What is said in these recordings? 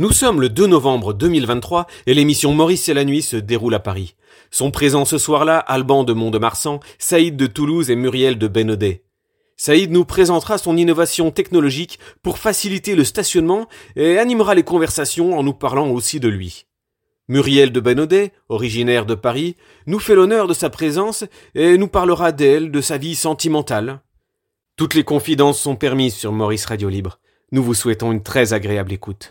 Nous sommes le 2 novembre 2023 et l'émission Maurice et la nuit se déroule à Paris. Sont présents ce soir-là Alban de Mont-de-Marsan, Saïd de Toulouse et Muriel de Benaudet. Saïd nous présentera son innovation technologique pour faciliter le stationnement et animera les conversations en nous parlant aussi de lui. Muriel de Benaudet, originaire de Paris, nous fait l'honneur de sa présence et nous parlera d'elle, de sa vie sentimentale. Toutes les confidences sont permises sur Maurice Radio Libre. Nous vous souhaitons une très agréable écoute.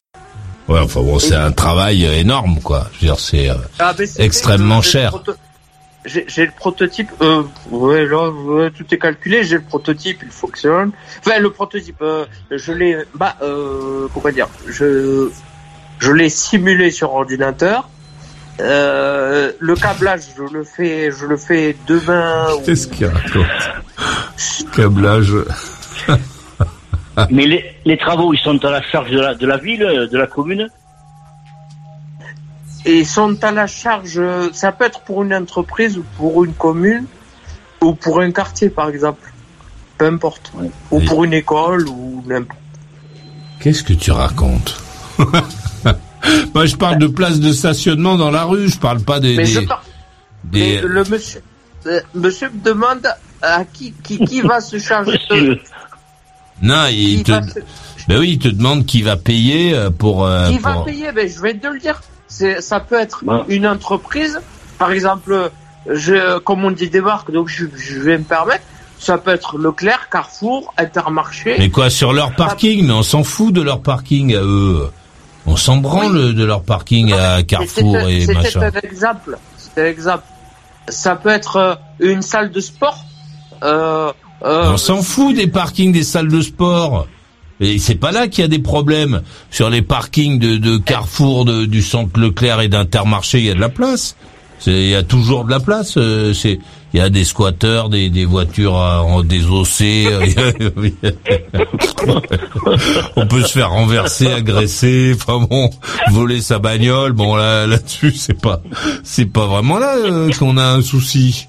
Ouais, enfin bon, c'est un travail énorme, quoi. Je veux dire, c'est euh, Ah, extrêmement cher. J'ai j'ai le prototype, euh, ouais, là, ouais, tout est calculé, j'ai le prototype, il fonctionne. Enfin, le prototype, euh, je l'ai, bah, euh, comment dire, je, je l'ai simulé sur ordinateur. Euh, le câblage, je le fais, je le fais demain. ou- Qu'est-ce qu'il raconte? Câblage. Mais les, les travaux, ils sont à la charge de la, de la ville, de la commune ils sont à la charge, euh, ça peut être pour une entreprise ou pour une commune ou pour un quartier par exemple, peu importe, ou Et- pour une école ou n'importe. Qu'est-ce que tu racontes Moi, je parle de place de stationnement dans la rue. Je parle pas des. Mais des- je par- des- mais le monsieur, euh, monsieur me demande à qui qui, qui va se charger de Non, il te. Ben oui, il te demande qui va payer euh, pour. euh, qui va payer. Ben je vais te le dire. C'est ça peut être Bon. une entreprise, par exemple, je comme on dit des marques, donc je, je vais me permettre. Ça peut être Leclerc, Carrefour, Intermarché. Mais quoi, sur leur parking? Mais on s'en fout de leur parking à eux. On s'en branle de leur parking à Carrefour C'était- et C'était machin. un exemple. C'était un exemple. Ça peut être euh, une salle de sport. Euh, On s'en fout des parkings des salles de sport. Et c'est pas là qu'il y a des problèmes. Sur les parkings de, de Carrefour, de- du centre Leclerc et d'Intermarché, il y a de la place. C'est- Il y a toujours de la place. euh, C'est, il y a des squatteurs, des, des voitures en désossées. On peut se faire renverser, agresser, enfin bon, voler sa bagnole. Bon là, là-dessus, c'est pas, c'est pas vraiment là euh, qu'on a un souci.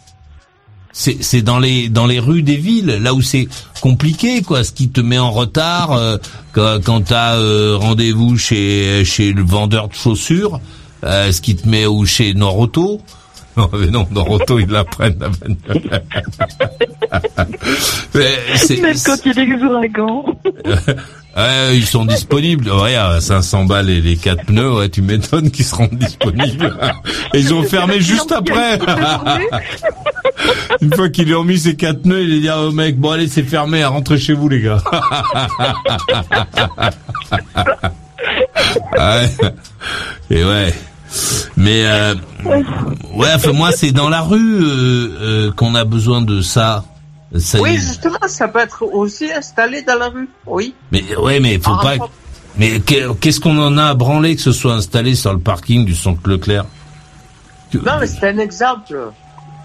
C'est dans les dans les rues des villes, là où c'est compliqué, quoi. Ce qui te met en retard euh, quand, quand t'as euh, rendez-vous chez chez le vendeur de chaussures, euh, ce qui te met ou chez Noroto. Non, mais non, Noroto ils la prennent la bagnole. Mais c'est- Même quand il y a des ouragans. Ouais, ils sont disponibles. Ouais, à 500 balles et les quatre pneus, ouais, tu m'étonnes qu'ils seront disponibles. Et ils ont fermé juste après. Une fois qu'ils lui ont mis ses quatre pneus, il a dit au mec, bon allez, c'est fermé, rentrez chez vous les gars. Et ouais. Mais euh, ouais, enfin moi c'est dans la rue euh, euh, qu'on a besoin de ça. Oui, justement, ça peut être aussi installé dans la rue. Oui. Mais ouais, mais faut pas. Mais que- qu'est-ce qu'on en a à branler que ce soit installé sur le parking du centre Leclerc? Non, mais c'est un exemple.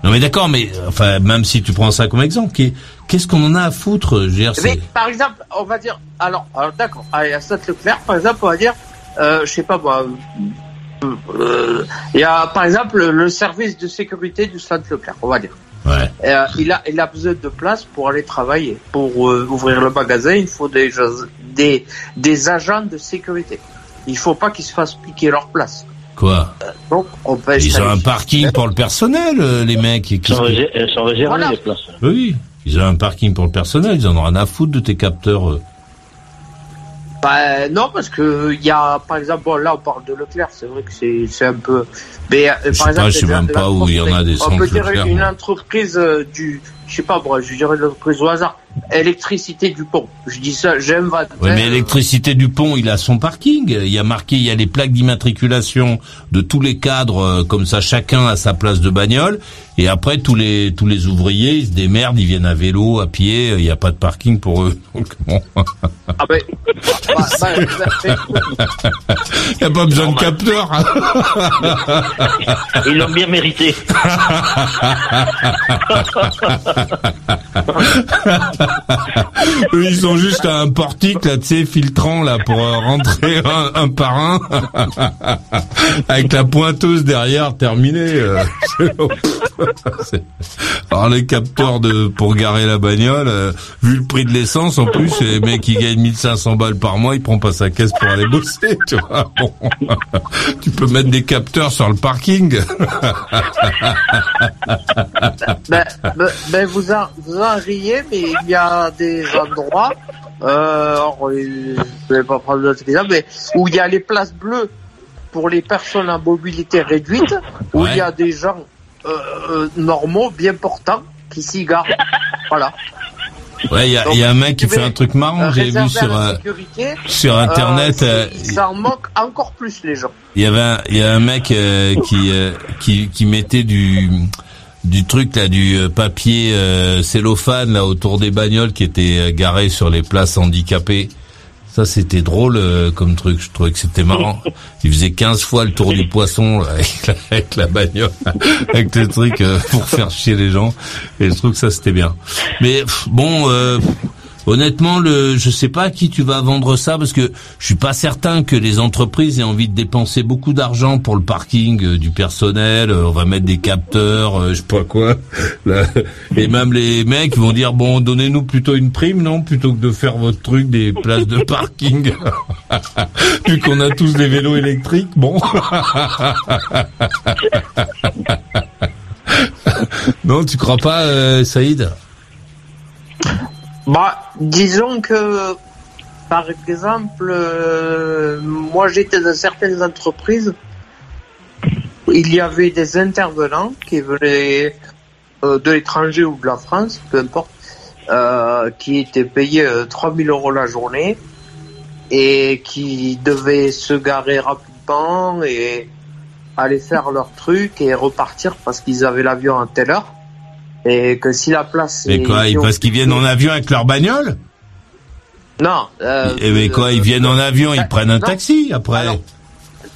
Non, mais d'accord, mais enfin même si tu prends ça comme exemple, qu'est- qu'est-ce qu'on en a à foutre Je veux dire, Mais c'est- par exemple, on va dire, alors, alors d'accord, à Saint-Leclerc, par exemple, on va dire, euh, je sais pas moi, euh, euh, il y a par exemple le service de sécurité du Saint-Leclerc, on va dire. Ouais. Euh, il a il a besoin de place pour aller travailler. Pour euh, ouvrir le magasin, il faut des des des agents de sécurité. Il faut pas qu'ils se fassent piquer leur place. Quoi Donc on peut Ils ont un parking pour le personnel, euh, les mecs. qu'est-ce sont, Voilà. les places. Oui, ils ont un parking pour le personnel. Ils en ont rien à foutre de tes capteurs. Bah, non, parce que il y a, par exemple, bon, là on parle de Leclerc, c'est vrai que c'est c'est un peu. Mais euh, Je sais par exemple, pas, je sais même pas où il y en a des On peut dire Leclerc, une entreprise euh, du, je sais pas, moi, je dirais une entreprise au hasard, électricité du pont. Je dis ça, j'invente. Ouais, mais électricité du pont, il a son parking. Il y a marqué, il y a les plaques d'immatriculation de tous les cadres, euh, comme ça, chacun a sa place de bagnole. Et après, tous les tous les ouvriers, ils se démerdent, ils viennent à vélo, à pied. Il n'y a pas de parking pour eux. Donc, bon. Ah ben, bah, Il n'y a pas besoin de capteur. Ils l'ont bien mérité. Eux, ils sont juste à un portique, là, tu sais, filtrant, là, pour euh, rentrer un, un par un. Avec la pointeuse derrière, terminé. Alors, les capteurs de, pour garer la bagnole, euh, vu le prix de l'essence, en plus, les mecs qui gagnent 1500 balles par mois, il prend pas sa caisse pour aller bosser, tu vois. Bon. Tu peux mettre des capteurs sur le parking. ben, ben, ben, vous, en, vous en riez, mais il y a des endroits, euh, alors, euh, je vais pas prendre d'autres exemples, mais où il y a les places bleues pour les personnes à mobilité réduite, où Ouais. il y a des gens euh, euh, normaux, bien portants, qui s'y garent. Voilà. Ouais, il y a, il y a un mec qui fait un truc marrant, Euh, j'ai vu sur, euh, sécurité, sur internet. euh, euh, c'est- ça en manque encore plus les gens. Il y avait un, il y a un mec euh, qui, euh, qui qui mettait du du truc là du papier euh, cellophane là autour des bagnoles qui étaient garées sur les places handicapées. Ça c'était drôle euh, comme truc, je trouvais que c'était marrant. Il faisait 15 fois le tour du poisson là, avec, la, avec la bagnole, avec le truc euh, pour faire chier les gens et je trouve que ça c'était bien. Mais bon euh, Honnêtement, le, je sais pas à qui tu vas vendre ça parce que je suis pas certain que les entreprises aient envie de dépenser beaucoup d'argent pour le parking euh, du personnel. euh, on va mettre des capteurs, euh, je sais pas quoi. Et même les mecs vont dire bon, donnez-nous plutôt une prime, non, plutôt que de faire votre truc des places de parking. Vu qu'on a tous des vélos électriques, bon. non, tu crois pas, euh, Saïd? Bah, disons que, par exemple, euh, moi j'étais dans certaines entreprises, il y avait des intervenants qui venaient euh, de l'étranger ou de la France, peu importe, euh, qui étaient payés euh, 3000 euros la journée et qui devaient se garer rapidement et aller faire leur truc et repartir parce qu'ils avaient l'avion à telle heure. Et que si la place Et est quoi, ils- parce qu'ils viennent en avion avec leur bagnole Non. Euh, Et mais quoi, ils viennent en avion, ils prennent un non. taxi après. Alors,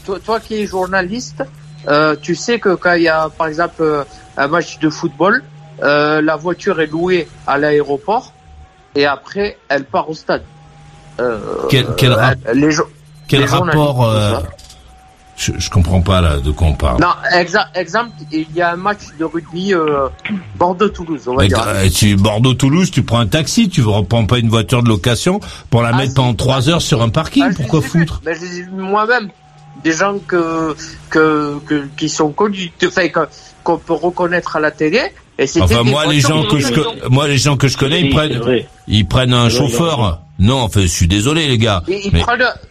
toi, toi qui es journaliste, euh, tu sais que quand il y a, par exemple, euh, un match de football, euh, la voiture est louée à l'aéroport et après, elle part au stade. Euh, Quel- quel rap- les jo- Quel les journalistes, rapport euh. Je, je comprends pas là de quoi on parle. Non, exa- exemple, il y a un match de rugby euh, Bordeaux-Toulouse, on va Mais dire. tu Bordeaux-Toulouse, tu prends un taxi, tu ne reprends pas une voiture de location pour la Ah, mettre pendant trois heures sur un parking. Ah, Pourquoi foutre Ben, moi-même. Des gens que, que, que, qui sont connus, enfin, que- qu'on peut reconnaître à la télé. Et Enfin moi les gens que je moi les gens que je connais, ils Oui, prennent vrai. Ils prennent un chauffeur. Non, enfin je suis désolé les gars. Mais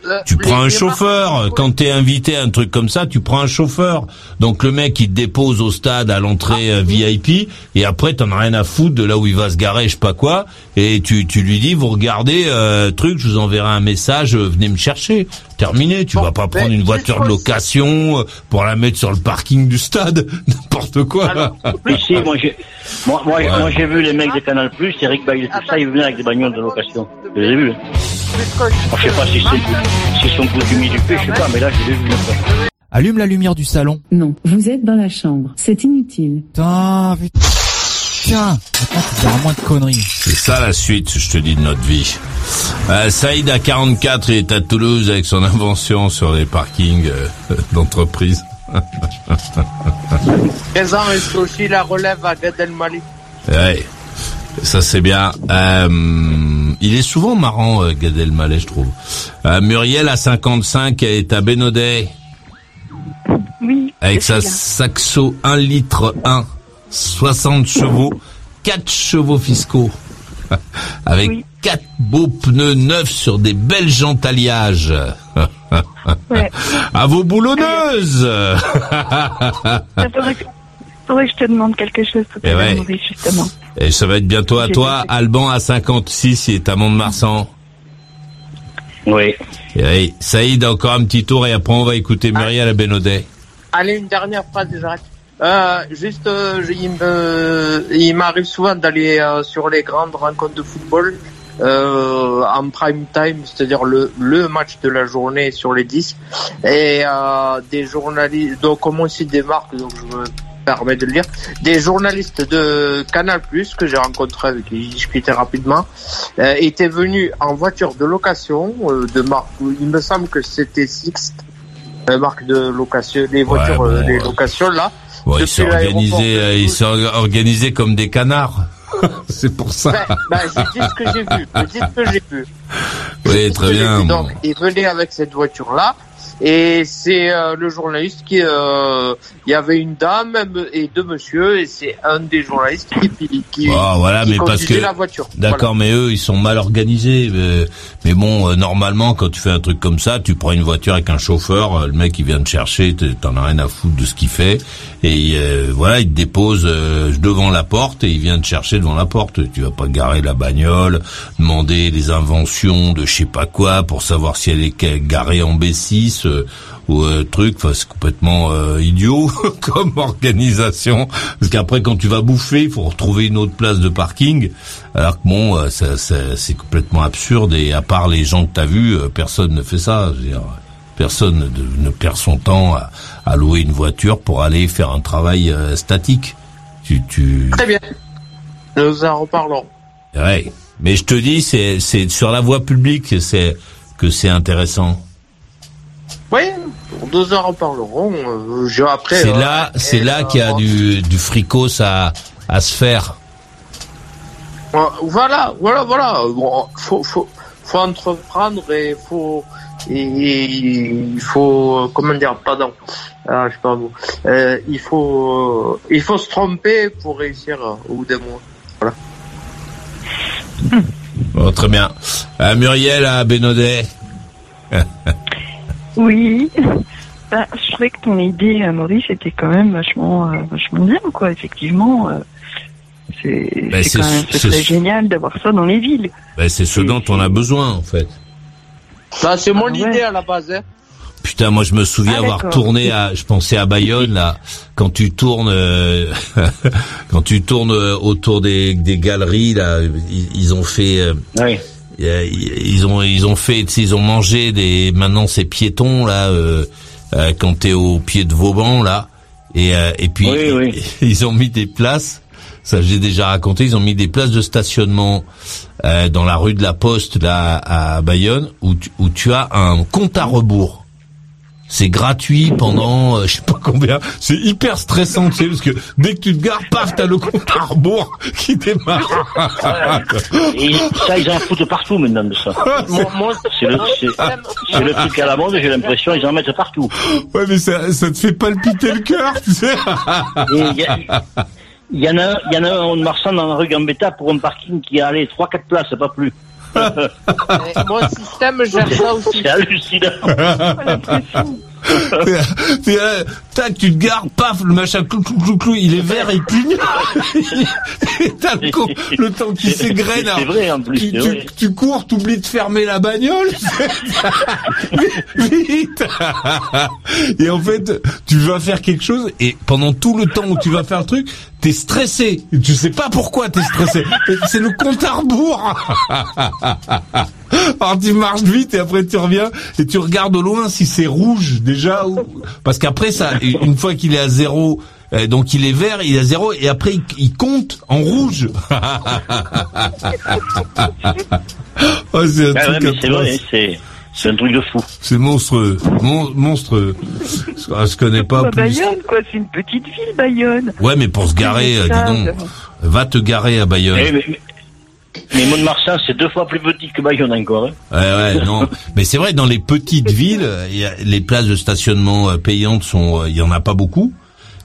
euh, Tu les- prends un chauffeur. marques- Quand t'es invité à un truc comme ça, tu prends un chauffeur. Donc le mec il te dépose au stade à l'entrée Ah, euh, VIP et après t'en as rien à foutre de là où il va se garer, je sais pas quoi. Et tu tu lui dis vous regardez euh, truc, je vous enverrai un message, euh, venez me chercher. Terminé. Tu Bon, vas pas prendre une voiture de location euh, pour la mettre sur le parking du stade, n'importe quoi. Alors, Oui, si, moi j'ai, moi, moi, Ouais. moi, j'ai vu les mecs de Canal Plus, Eric Bailly, tout ça, ils venaient avec des bagnoles de location. Je les ai vus. Moi, je sais pas si c'est, si sont coutumiers du fait, je sais pas, mais là, je les ai vus. Allume la lumière du salon. Non, vous êtes dans la chambre. C'est inutile. Putain, putain. Tiens, maintenant tu moins de conneries. C'est ça la suite, je te dis, de notre vie. Euh, Saïd à 44, il est à Toulouse avec son invention sur les parkings euh, d'entreprise. 13 ans et c'est aussi la relève à Gad Elmaleh. Ouais, ça c'est bien. Euh, il est souvent marrant, euh, Gad Elmaleh, je trouve. Euh, Muriel à 55 est à Bénodet Oui. avec sa. Saxo 1 litre 1, 60 chevaux, 4 chevaux fiscaux, avec Oui. 4 beaux pneus neufs sur des belles jantes alliages. Ouais. À vos boulonneuses Que je te demande quelque chose tout Eh à l'heure, ouais. Maurice, justement. Et ça va être bientôt à toi, Alban à 56, il est à Mont-de-Marsan. Oui. Et oui, Saïd, encore un petit tour et après on va écouter Muriel à Bénodet. Allez, une dernière phrase j'arrête. Euh, juste, euh, je- il me- il m'arrive souvent d'aller euh, sur les grandes rencontres de football euh, en prime time, c'est-à-dire le, le match de la journée sur les 10. Et euh, des journalistes, donc comme aussi des marques, donc je me permets de le dire, des journalistes de Canal+, que j'ai rencontrés avec qui j'ai discuté rapidement, euh, étaient venus en voiture de location euh, de marque, il me semble que c'était Sixt, euh, marque de location, les voitures, bon, euh, les euh, locations là. Bon, ils sont organisés, euh, ils sont comme des canards. C'est pour ça. Ben, ben, je dis ce que j'ai vu, je dis ce que j'ai vu. Oui, très bien. Donc, il venait avec cette voiture-là. Et c'est euh, le journaliste qui, euh, il y avait une dame et deux monsieur, et c'est un des journalistes qui, qui, Ah, voilà, qui mais parce conduisait que la voiture. D'accord, mais eux, ils sont mal organisés. Mais bon, euh, normalement, quand tu fais un truc comme ça, tu prends une voiture avec un chauffeur, le mec il vient te chercher, t'en as rien à foutre de ce qu'il fait, et voilà, il te dépose devant la porte et il vient te chercher devant la porte. Tu vas pas garer la bagnole, demander des inventions de je sais pas quoi pour savoir si elle est garée en B6 euh, ou euh, truc. Enfin, c'est complètement euh, idiot comme organisation. Parce qu'après, quand tu vas bouffer, il faut retrouver une autre place de parking. Alors que bon, euh, ça, ça- c'est complètement absurde et à part les gens que t'as vus, personne ne fait ça. Je veux dire, personne ne, ne perd son temps à, à louer une voiture pour aller faire un travail statique. Tu, tu, Très bien. Nous en reparlons. ouais. Mais je te dis, c'est, c'est sur la voie publique c'est que c'est intéressant. Oui, nous en reparlerons. Euh, je, après, C'est euh, là, c'est là euh, qu'il y a bon, du, du fricos à, à se faire. euh, Voilà, voilà, voilà. Bon, faut, faut, faut entreprendre et faut, il faut, euh, comment dire, pardon, ah, je sais pas vous. Euh, il faut, euh, il faut se tromper pour réussir euh, au bout d'un mois. Voilà. Bon, très bien. Euh, Muriel à Bénodet. Oui. Bah, je trouvais que ton idée, euh, Maurice, était quand même vachement, euh, vachement bien, quoi. Effectivement, euh, c'est Bah, quand même ce serait génial d'avoir ça dans les villes. Ben, c'est ce dont on a besoin, en fait. Ça, c'est mon Ah ouais. idée à la base, hein. Putain, moi je me souviens Ah, avoir tourné à, je pensais à Bayonne là, quand tu tournes, euh, quand tu tournes euh, autour des, des galeries là, ils, ils ont fait, euh, Oui. Euh, ils ont ils ont fait, ils ont mangé des, maintenant ces piétons là, euh, euh, quand t'es au pied de Vauban là, et euh, et puis Oui, oui. ils ont mis des places. Ça, j'ai déjà raconté. Ils ont mis des places de stationnement euh, dans la rue de la Poste là à Bayonne, où tu, où tu as un compte à rebours. C'est gratuit pendant euh, je sais pas combien. C'est hyper stressant, tu sais, parce que dès que tu te gares, paf, t'as le compte à rebours qui démarre. Et ça, ils en foutent partout maintenant de ça. C'est le, c'est, le truc à la mode, j'ai l'impression, ils en mettent partout. ouais, mais ça, ça te fait palpiter le cœur, tu sais. Il y, en a, il y en a un de Marsan dans la rue Gambetta pour un parking qui a allé 3-4 places, pas plus. Mon système gère ça aussi. C'est hallucinant. T'es là, tac, tu te gares, paf, le machin, clou, clou, clou, clou, il est vert, il cligne. Et t'as le, con- le temps qui s'égrène. C'est vrai en plus. Tu, c'est tu, vrai. tu cours, t'oublies de fermer la bagnole. Vite Et en fait, tu vas faire quelque chose et pendant tout le temps où tu vas faire le truc, t'es stressé. Tu sais pas pourquoi t'es stressé. C'est le compte à rebours. Alors tu marches vite et après tu reviens et tu regardes au loin si c'est rouge déjà ou parce qu'après ça une fois qu'il est à zéro euh, donc il est vert il est à zéro et après il, compte en rouge. oh, c'est un Ah ouais, truc mais c'est vrai, atroce. c'est, c'est un truc de fou. C'est monstrueux, Mon- monstrueux. Ah, je connais pas Bah, plus. Bayonne, quoi. C'est une petite ville, Bayonne. Ouais, mais pour se garer, euh, dis donc, va te garer à Bayonne. Eh, mais, mais, Mont-de-Marsan, c'est deux fois plus petit que Bayonne encore. Hein. Ouais, ouais, non. Mais c'est vrai, dans les petites villes, les places de stationnement euh, payantes sont, euh, il y en a pas beaucoup.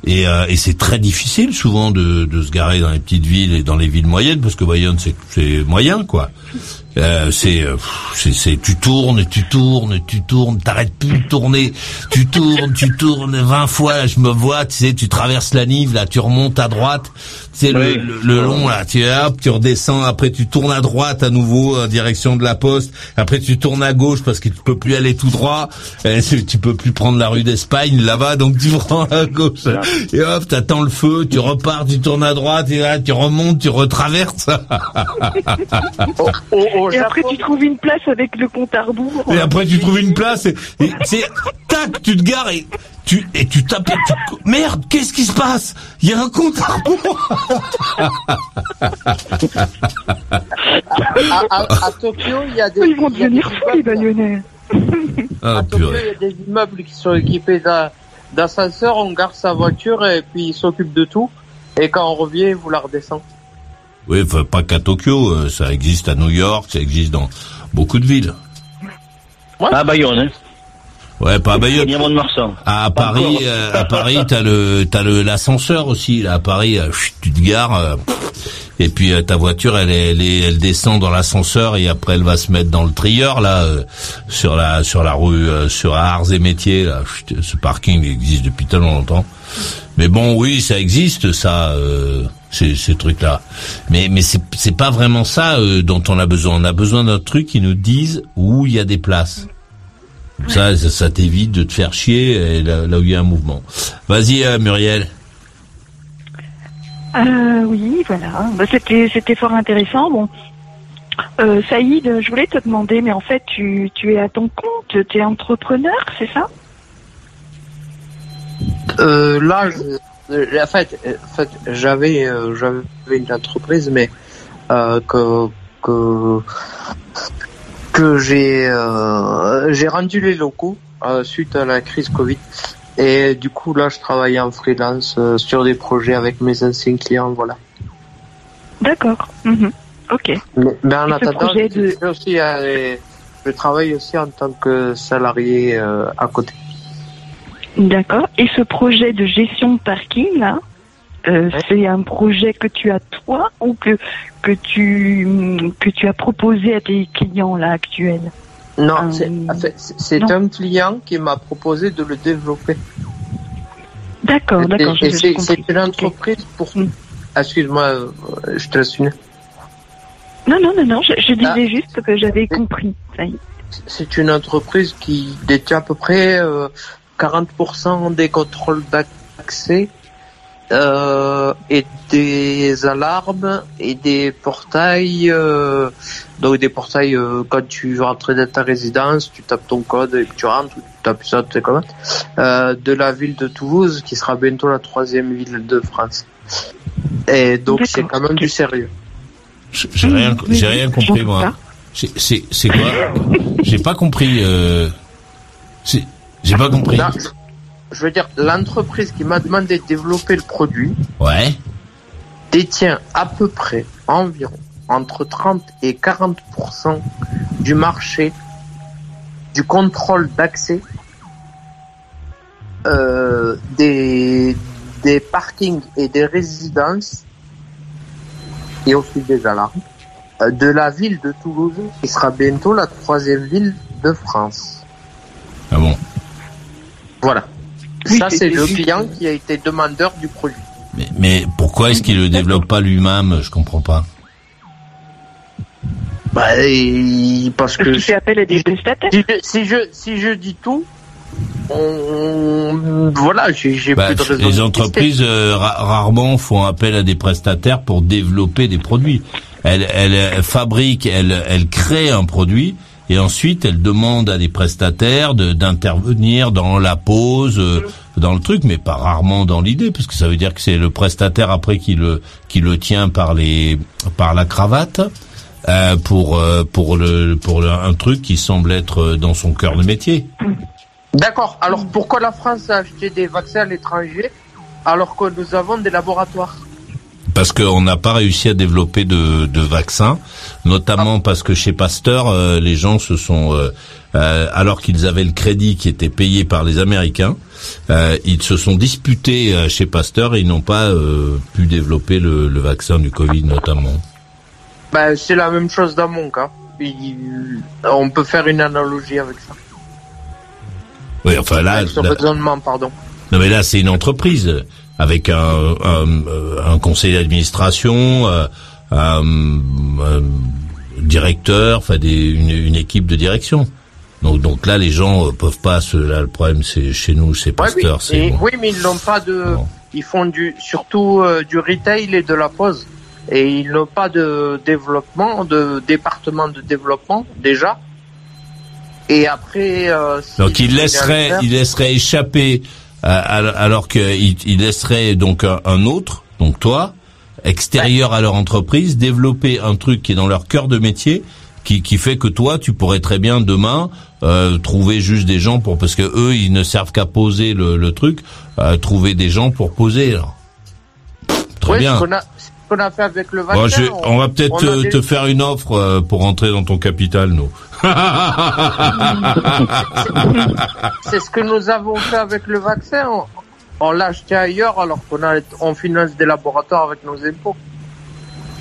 Et, euh, et c'est très difficile souvent de, de se garer dans les petites villes et dans les villes moyennes parce que Bayonne c'est c'est moyen quoi. Euh, c'est, euh, c'est, c'est, tu tournes, tu tournes, tu tournes, t'arrêtes plus de tourner, tu tournes, tu tournes 20 fois, je me vois, tu sais, tu traverses la Nive, là, tu remontes à droite, c'est le, Oui. le, le long, là, tu hop, tu redescends, après tu tournes à droite à nouveau, en direction de la poste, après tu tournes à gauche parce que tu peux plus aller tout droit, euh, tu peux plus prendre la rue d'Espagne là-bas, donc tu prends à gauche, et hop, t'attends le feu, tu repars, tu tournes à droite, et là, tu remontes, tu retraverses. Et après, tu trouves une place avec le compte à rebours. Et après tu trouves une place et, et c'est tac tu te gares et tu et tu tapes et tu- merde qu'est-ce qui se passe? Il y a un compte à rebours à, à- à Tokyo, il y a des. Ils vont devenir fous, les bagnonnais. ah À Tokyo, il y a des immeubles qui sont équipés d'ascenseurs, on garde sa voiture et puis ils s'occupent de tout. Et quand on revient, vous la redescend. Oui enfin, pas qu'à Tokyo euh, ça existe à New York ça existe dans beaucoup de villes. À Bayonne, hein. ouais pas à Bayonne. À Paris euh, à Paris t'as le t'as le l'ascenseur aussi là à Paris euh, chut, tu te gares euh, et puis euh, ta voiture elle est- elle est- elle descend dans l'ascenseur et après elle va se mettre dans le trieur là euh, sur la sur la rue euh, sur Arts et Métiers là. Chut, ce parking existe depuis tellement longtemps mais bon oui ça existe ça euh, ces, ces trucs là mais mais c'est c'est pas vraiment ça euh, dont on a besoin. On a besoin d'un truc qui nous dise où il y a des places. Comme ça ça, ça t'évite de te faire chier et là, là où il y a un mouvement. Vas-y euh, Muriel. Euh, oui, voilà. Bah, c'était c'était fort intéressant. Bon, euh, Saïd, je voulais te demander, mais en fait, tu tu es à ton compte, tu es entrepreneur, c'est ça? Euh, là, je- euh, en fait, euh, en fait j'avais j'avais une entreprise, mais euh, que que que j'ai euh, j'ai rendu les locaux suite à la crise Covid. Et du coup, là, je travaille en freelance sur des projets avec mes anciens clients, voilà. D'accord. Mhm. Ok. Mais, mais en attendant, je, de- fais aussi, je travaille aussi en tant que salarié à côté. D'accord. Et ce projet de gestion de parking là, euh, Ouais. c'est un projet que tu as toi ou que que tu que tu as proposé à tes clients là actuels? Non, Euh, c'est un client qui m'a proposé de le développer. D'accord, d'accord. c'est une entreprise pour. Mm. Ah, Excuse-moi, euh, je te laisse finir. Non, non, non, non. Je, je disais Ah. juste que j'avais compris. C'est une entreprise qui détient à peu près euh, 40% des contrôles d'accès euh, et des alarmes et des portails. euh, donc des portails euh, quand tu veux rentrer dans ta résidence, tu tapes ton code et tu rentres, tu tapes ça, tu sais comment. Euh, de la ville de Toulouse, qui sera bientôt la troisième ville de France. Et donc c'est quand même du sérieux. j'ai rien j'ai rien compris moi. C'est quoi? J'ai pas compris. Euh... c'est- J'ai pas compris. Là, je- veux dire, l'entreprise qui m'a demandé de développer le produit Ouais. détient à peu près environ entre 30 et 40% du marché du contrôle d'accès euh, des, des parkings et des résidences et aussi des alarmes euh, de la ville de Toulouse qui sera bientôt la troisième ville de France. Ah bon. Voilà. Oui, Ça, c'est- le client qui a été demandeur du produit. Mais, mais pourquoi est-ce qu'il le développe pas lui-même? Je comprends pas. Bah, parce Parce que fait appel à des prestataires? si je, si je, si je dis tout, on, voilà, j'ai Bah, plus de raison. de les entreprises euh, ra- rarement font appel à des prestataires pour développer des produits. Elles, elles, elles fabriquent, elles, elles créent un produit et ensuite elles demandent à des prestataires de- d'intervenir dans la pose, euh, dans le truc, mais pas rarement dans l'idée, parce que ça veut dire que c'est le prestataire après qui le qui le tient par les par la cravate. euh, pour euh, pour le pour le- un truc qui semble être dans son cœur de métier. D'accord. Alors pourquoi la France a acheté des vaccins à l'étranger alors que nous avons des laboratoires? Parce qu'on n'a pas réussi à développer de, de vaccins, notamment parce que chez Pasteur, euh, les gens se sont, euh, euh, alors qu'ils avaient le crédit qui était payé par les Américains, euh, ils se sont disputés euh, chez Pasteur et ils n'ont pas euh, pu développer le, le vaccin du Covid notamment. Ben c'est la même chose dans mon cas. il- on peut faire une analogie avec ça. Oui, enfin là, Avec ce là- raisonnement, pardon. non mais là c'est une entreprise avec un, un, un conseil d'administration, euh, un, un directeur, enfin des, une, une équipe de direction. Donc donc là les gens euh, peuvent pas se là le problème c'est chez nous chez oui, Pasteur c'est et- bon. oui, mais ils n'ont pas de. Ils font du surtout euh, du retail et de la pose. Et ils n'ont pas de développement, de département de développement déjà. Et après. euh, si Donc il vous laisserait, voulez il laisserait échapper, euh, al- alors qu'il il laisserait donc un, un autre, donc toi, extérieur à leur entreprise, développer un truc qui est dans leur cœur de métier, qui, qui fait que toi, tu pourrais très bien demain euh, trouver juste des gens pour, parce que eux, ils ne servent qu'à poser le, le truc, euh, trouver des gens pour poser. alors. Très Ouais, bien. Ce qu'on a, fait avec le vaccin. Bon, je- on va peut-être on te, des- te faire une offre euh, pour rentrer dans ton capital, nous. C'est ce que nous avons fait avec le vaccin. On, l'a acheté ailleurs alors qu'on a, on finance des laboratoires avec nos impôts.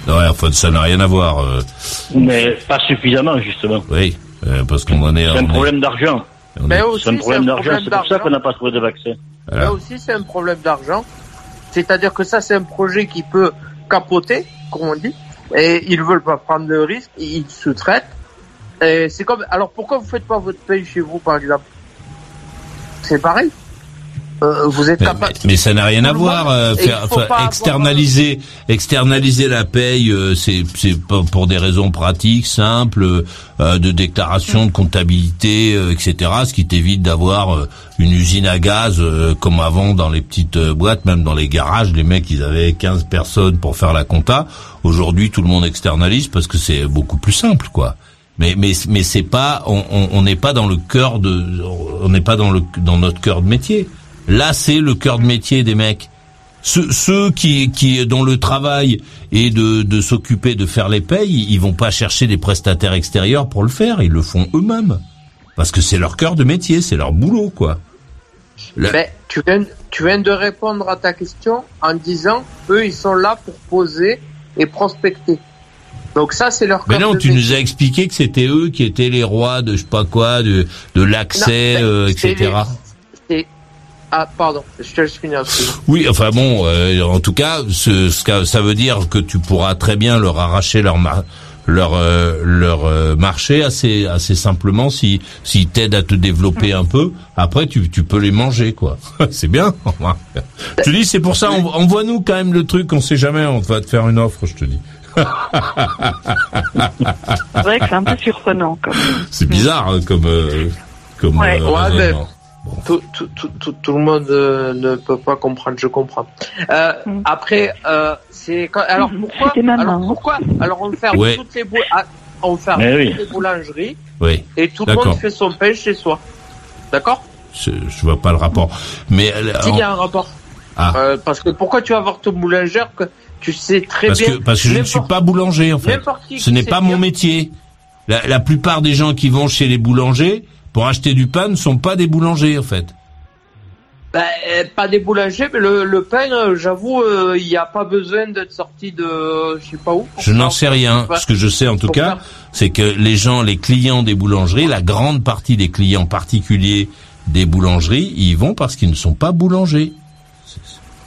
ouais, enfin, ça n'a rien à voir. euh, Mais pas suffisamment, justement. oui, euh, parce qu'on en est. C'est on un est- problème d'argent. on Mais est- aussi, C'est un problème d'argent. C'est pour ça qu'on n'a pas trouvé de vaccin. voilà. Là aussi, c'est un problème d'argent. C'est-à-dire que ça, c'est un projet qui peut capoter, comme on dit, et ils veulent pas prendre de risques, ils sous-traitent. Et c'est comme, alors pourquoi vous faites pas votre paye chez vous, par exemple? C'est pareil. Euh, vous êtes Mais, capable. mais- mais ça n'a rien à voir. euh, faire, avoir- externaliser, externaliser la paye, euh, c'est pour des raisons pratiques, simples, euh, de déclaration, de comptabilité, euh, etc. Ce qui t'évite d'avoir une usine à gaz comme avant dans les petites boîtes, même dans les garages, les mecs ils avaient 15 personnes pour faire la compta. Aujourd'hui, tout le monde externalise parce que c'est beaucoup plus simple, quoi. Mais mais mais c'est pas on on- on n'est pas dans le cœur de on n'est pas dans le dans notre cœur de métier. Là, c'est le cœur de métier des mecs. Ceux, ceux qui qui dont le travail est de de s'occuper de faire les payes, ils vont pas chercher des prestataires extérieurs pour le faire, ils le font eux-mêmes. Parce que c'est leur cœur de métier, c'est leur boulot quoi. Le- Mais tu viens, tu viens de répondre à ta question en disant, eux, ils sont là pour poser et prospecter. Donc ça, c'est leur Mais non, tu métier. nous as expliqué que c'était eux qui étaient les rois de je sais pas quoi, de de l'accès, euh, etc. Ah, pardon, je te laisse finir. Oui, enfin bon, euh, en tout cas, ce, ce que ça veut dire que tu pourras très bien leur arracher leur leur euh, leur euh, marché assez assez simplement si s'ils t'aident à te développer un peu. Après, tu tu peux les manger quoi. c'est bien. je te dis, c'est pour ça. envo- Envoie-nous quand même le truc. On sait jamais. On va te faire une offre. Je te dis. C'est vrai que c'est un peu surprenant. C'est bizarre hein, comme euh, comme Ouais. euh, Ouais. Tout, tout, tout, tout, tout le monde euh, ne peut pas comprendre, je comprends. Euh, Mm. Après, euh, c'est quand... alors Mhm. pourquoi Alors main. pourquoi Alors on ferme Ouais. toutes les bou- ah, on ferme toutes oui. les boulangeries Oui. et tout le D'accord. monde fait son pain chez soi. D'accord? Je, je vois pas le rapport. Mais euh, S'il y a un rapport. Ah. Euh, parce que pourquoi tu vas voir ton boulangère que tu sais très parce bien que parce que je ne suis pas boulanger en fait. Ce n'est pas bien- mon métier. La, la plupart des gens qui vont chez les boulangers pour acheter du pain ne sont pas des boulangers en fait. Ben, euh, pas des boulangers, mais le, le pain, euh, j'avoue, euh, il n'y a pas besoin d'être sorti de euh, je sais pas où. Je n'en sais rien. Ce que je sais en tout cas, c'est que les gens, les clients des boulangeries, la grande partie des clients particuliers des boulangeries, ils y vont parce qu'ils ne sont pas boulangers. C'est-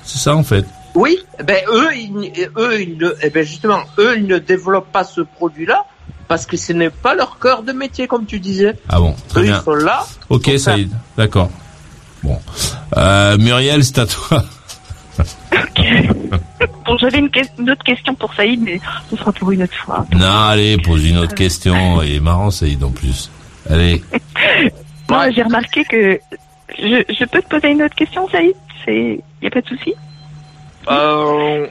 C'est ça en fait. Oui, ben eux, ils, eux, ils ne, eh ben justement, eux, ils ne développent pas ce produit-là parce que ce n'est pas leur cœur de métier, comme tu disais. Ah bon, très eux, bien. ils sont là. Ok, est, d'accord. Bon, euh, Muriel, c'est à toi. Bon, j'avais une, autre question pour Saïd, mais ce sera pour une autre fois. Non, allez, pose une autre question. Il est marrant, est, en plus. Allez. Non, Ouais. j'ai remarqué que je, je peux te poser une autre question, Saïd? C'est, y a pas de souci? Euh,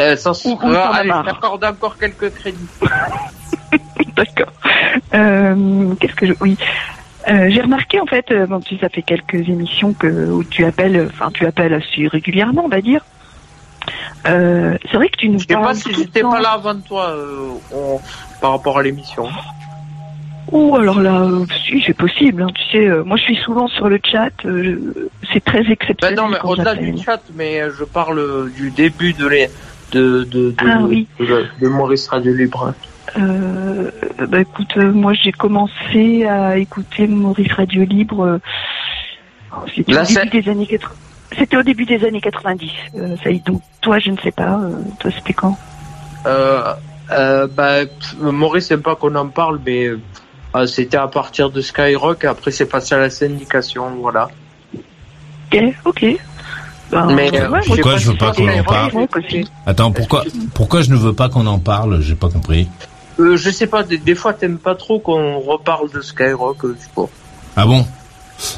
euh, ça se Ou- ou t'en as allez, t'accorde encore quelques crédits. D'accord. Euh, Qu'est-ce que je... Oui. Euh, j'ai remarqué en fait, euh, bon, tu ça fait quelques émissions que où tu appelles, enfin tu appelles assez régulièrement, on va dire. Euh, c'est vrai que tu nous Je sais pas parles si j'étais pas là avant toi on- par rapport à l'émission. Oh alors là, si c'est possible. hein, tu sais, moi je suis souvent sur le chat. c'est très Ben exceptionnel. non, mais au-delà du chat, mais je parle du début de les, de, de, de, Ah oui. de Maurice Radio Libre. Euh, bah écoute, euh, moi j'ai commencé à écouter Maurice Radio Libre. euh, C'était Là, au c'est- début des années 80. C'était au début des années 90. Euh, ça y est, donc toi, je ne sais pas. euh, toi, c'était quand? Bah, Maurice n'aime pas qu'on en parle, mais c'était à partir de Skyrock. Après, c'est passé à la syndication, voilà. Ok, ok. Ben, Mais, pourquoi je veux pas qu'on en parle. Attends, pourquoi pourquoi je ne veux pas qu'on en parle? J'ai pas compris. Euh, je sais pas, des, des fois, t'aimes pas trop qu'on reparle de Skyrock, euh, je sais pas. Ah bon?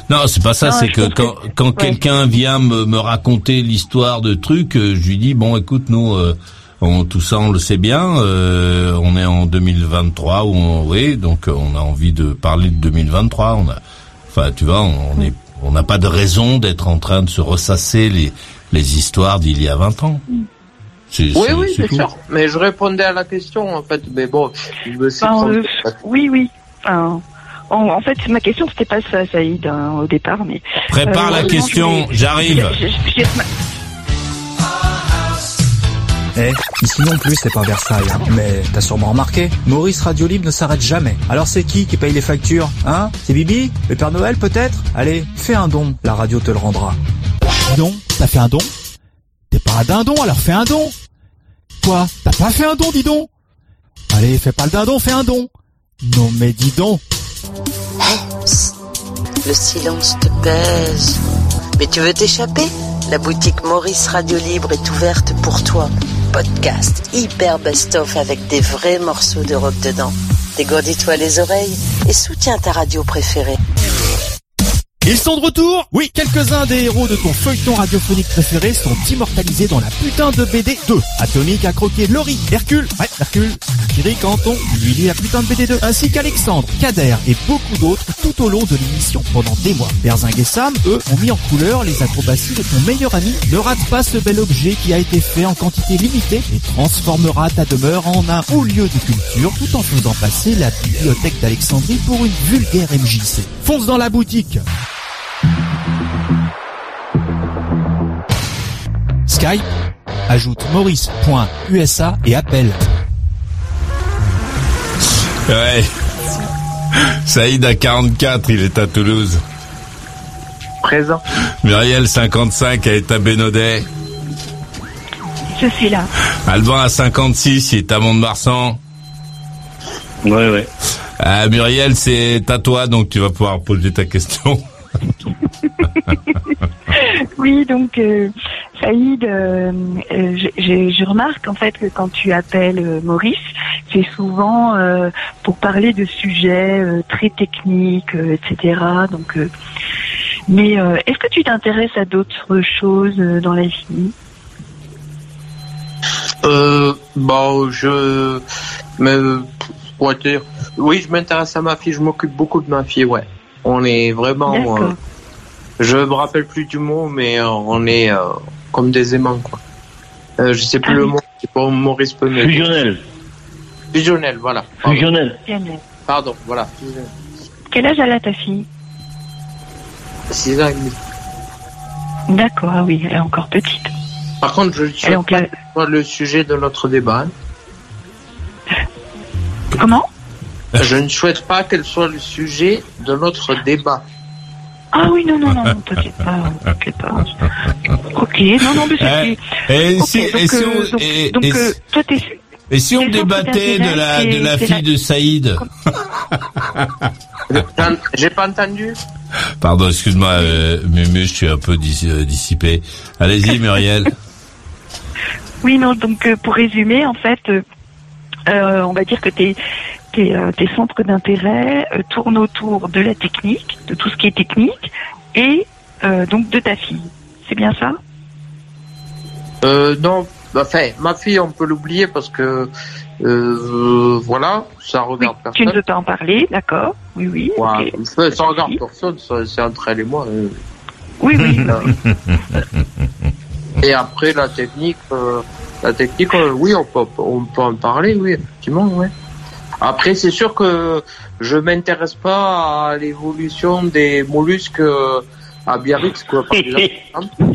Non, c'est pas ça. C'est que quand, que- quand ouais. quelqu'un vient me, me raconter l'histoire de trucs, euh, je lui dis bon, écoute, nous, euh, on, tout ça, on le sait bien. euh, on est en 2023 ou on, oui, donc on a envie de parler de 2023. On a, enfin, tu vois, on on est, on n'a pas de raison d'être en train de se ressasser les les histoires d'il y a 20 ans. C'est- Oui, c'est- oui, c'est sûr. Mais je répondais à la question, en fait. Mais bon, je me suis euh, oui, oui. Enfin, en, en fait, ma question, c'était pas ça, Saïd, hein, au départ, mais... Prépare Euh, la question, j'arrive. Eh, ici non plus c'est pas Versailles, hein. mais t'as sûrement remarqué, Maurice Radio Libre ne s'arrête jamais. Alors c'est qui qui paye les factures Hein? C'est Bibi? Le Père Noël peut-être? Allez, fais un don, la radio te le rendra. Dis donc, t'as fait un don? T'es pas un dindon, alors fais un don Quoi T'as pas fait un don, dis donc Allez, fais pas le dindon, fais un don Non mais dis donc Le silence te pèse. Mais tu veux t'échapper? La boutique Maurice Radio Libre est ouverte pour toi. Podcast hyper best-of avec des vrais morceaux de rock dedans. Dégourdis-toi les oreilles et soutiens ta radio préférée. Ils sont de retour? Oui, quelques-uns des héros de ton feuilleton radiophonique préféré sont immortalisés dans la putain de BD 2. Atomique a croqué Laurie, Hercule, ouais, Hercule, Thierry Canton, lui lit la putain de BD 2, ainsi qu'Alexandre, Kader et beaucoup d'autres tout au long de l'émission pendant des mois. Berzing et Sam, eux, ont mis en couleur les acrobaties de ton meilleur ami. Ne rate pas ce bel objet qui a été fait en quantité limitée et transformera ta demeure en un haut lieu de culture tout en faisant passer la bibliothèque d'Alexandrie pour une vulgaire MJC. Fonce dans la boutique Skype, ajoute maurice.usa et appelle. Ouais. Saïd à 44, il est à Toulouse. Présent. Muriel 55 elle est à Bénodet. Je suis là. Alban à 56, il est à Mont-de-Marsan. Ouais, ouais. Ah, Muriel, c'est à toi, donc tu vas pouvoir poser ta question. Oui, donc euh, Saïd, euh, je, remarque en fait que quand tu appelles euh, Maurice, c'est souvent euh, pour parler de sujets euh, très techniques, etc. Donc, mais est-ce que tu t'intéresses à d'autres choses dans la vie? Euh, bon, je, mais, dire, oui, je m'intéresse à ma fille, je m'occupe beaucoup de ma fille, ouais. On est vraiment, je me rappelle plus du mot, mais on est comme des aimants, quoi. Euh, je sais plus Ah le mot, c'est pas Maurice m'aider. Fusionnel. Fusionnel, voilà. Pardon, Fusionnel. Pardon, voilà. fusionnel. Quel âge elle a ta fille? Six ans et demi. D'accord, ah oui, elle est encore petite. Par contre, je en pas le sujet de notre débat. Comment? Je ne souhaite pas qu'elle soit le sujet de notre débat. Ah oui, non, non, non, non, t'inquiète pas, t'inquiète pas. Ok, non, non, mais c'est... Et Ok, si, donc, et si euh, on, donc- et, donc, et euh, si- toi, t'es... et si on débattait de la, de la fille la- de Saïd J'ai- pas entendu Pardon, excuse-moi, euh, Mumu, je suis un peu dis- euh, dissipé. Allez-y, Muriel. Oui, non, donc euh, pour résumer, en fait, euh, on va dire que tes, tes, euh, tes centres d'intérêt euh, tournent autour de la technique, de tout ce qui est technique, et euh, donc de ta fille. C'est bien ça? Euh, non, enfin, ma fille, on peut l'oublier parce que, euh, voilà, ça regarde Tu ne personne. veux pas en parler, d'accord Oui, oui. Ouais, ça, ça regarde personne, ça, c'est entre elle et moi. euh. Oui, oui. Et après, la technique, euh, la technique, oui, on peut, on peut en parler, oui, effectivement, ouais. Après, c'est sûr que je m'intéresse pas à l'évolution des mollusques euh, à Biarritz, quoi, par exemple.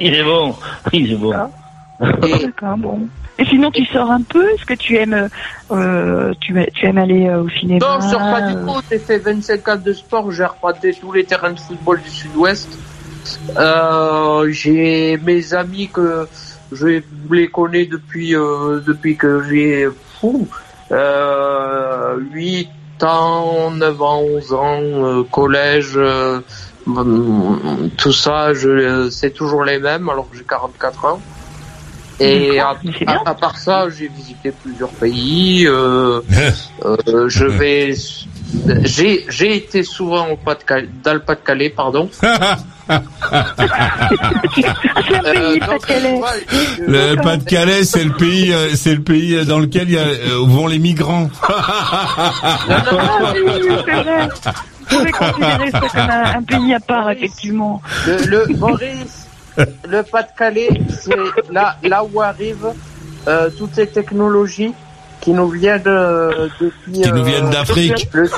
Il est bon. Il est bon. Et, D'accord, bon. Et sinon, tu sors un peu Est-ce que tu aimes, euh, tu, aimes aller euh, au cinéma? Non, je sors pas du tout. J'ai fait 25 ans de sport. J'ai repassé tous les terrains de football du Sud-Ouest. Euh, j'ai mes amis que je les connais depuis euh, depuis que j'ai fou, euh, 8 ans, 9 ans, 11 ans, euh, collège, euh, tout ça, je c'est toujours les mêmes alors que j'ai 44 ans. Et à, à- à part ça, j'ai visité plusieurs pays. Euh, euh, je vais, j'ai j'ai été souvent au Pas-de-Calais, dans le Pas-de-Calais, pardon. Euh, donc, ouais, je- Le Pas-de-Calais, c'est le pays, euh, c'est le pays dans lequel il y a, euh, où vont les migrants. Oui, oui, c'est vrai. Je vais considérer ça comme un, un pays à part, effectivement. Le, le Maurice, le Pas-de-Calais, c'est là, là où arrivent euh, toutes les technologies qui nous euh, depuis. Qui nous euh, viennent d'Afrique. le-.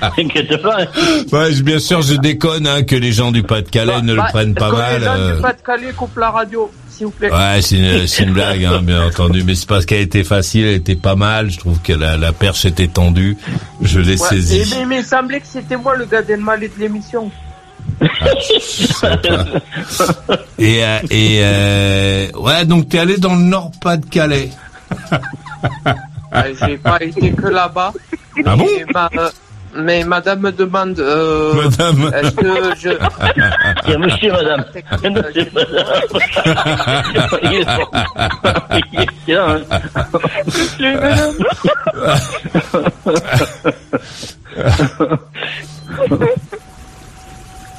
T'inquiète pas. hein. Ouais, bien sûr, je déconne hein, que les gens du Pas-de-Calais ne Bah, le prennent pas mal. Les gens euh. du Pas-de-Calais coupent la radio, s'il vous plaît. Ouais, c'est une, c'est une blague, hein, bien entendu. Mais c'est parce qu'elle était facile, elle était pas mal. Je trouve que la, la perche était tendue. Je l'ai Ouais, saisie. et- mais, mais il semblait que c'était moi le gars d'Elmaleh de l'émission. Et, euh, et euh, ouais, donc t'es allé dans le Nord Pas-de-Calais. Ah, J'ai pas été que là-bas. Ah bon Mais ma- euh, mais madame me demande. Euh, Madame. Est-ce que je. A monsieur, madame. A monsieur, madame. Hein. Monsieur, madame.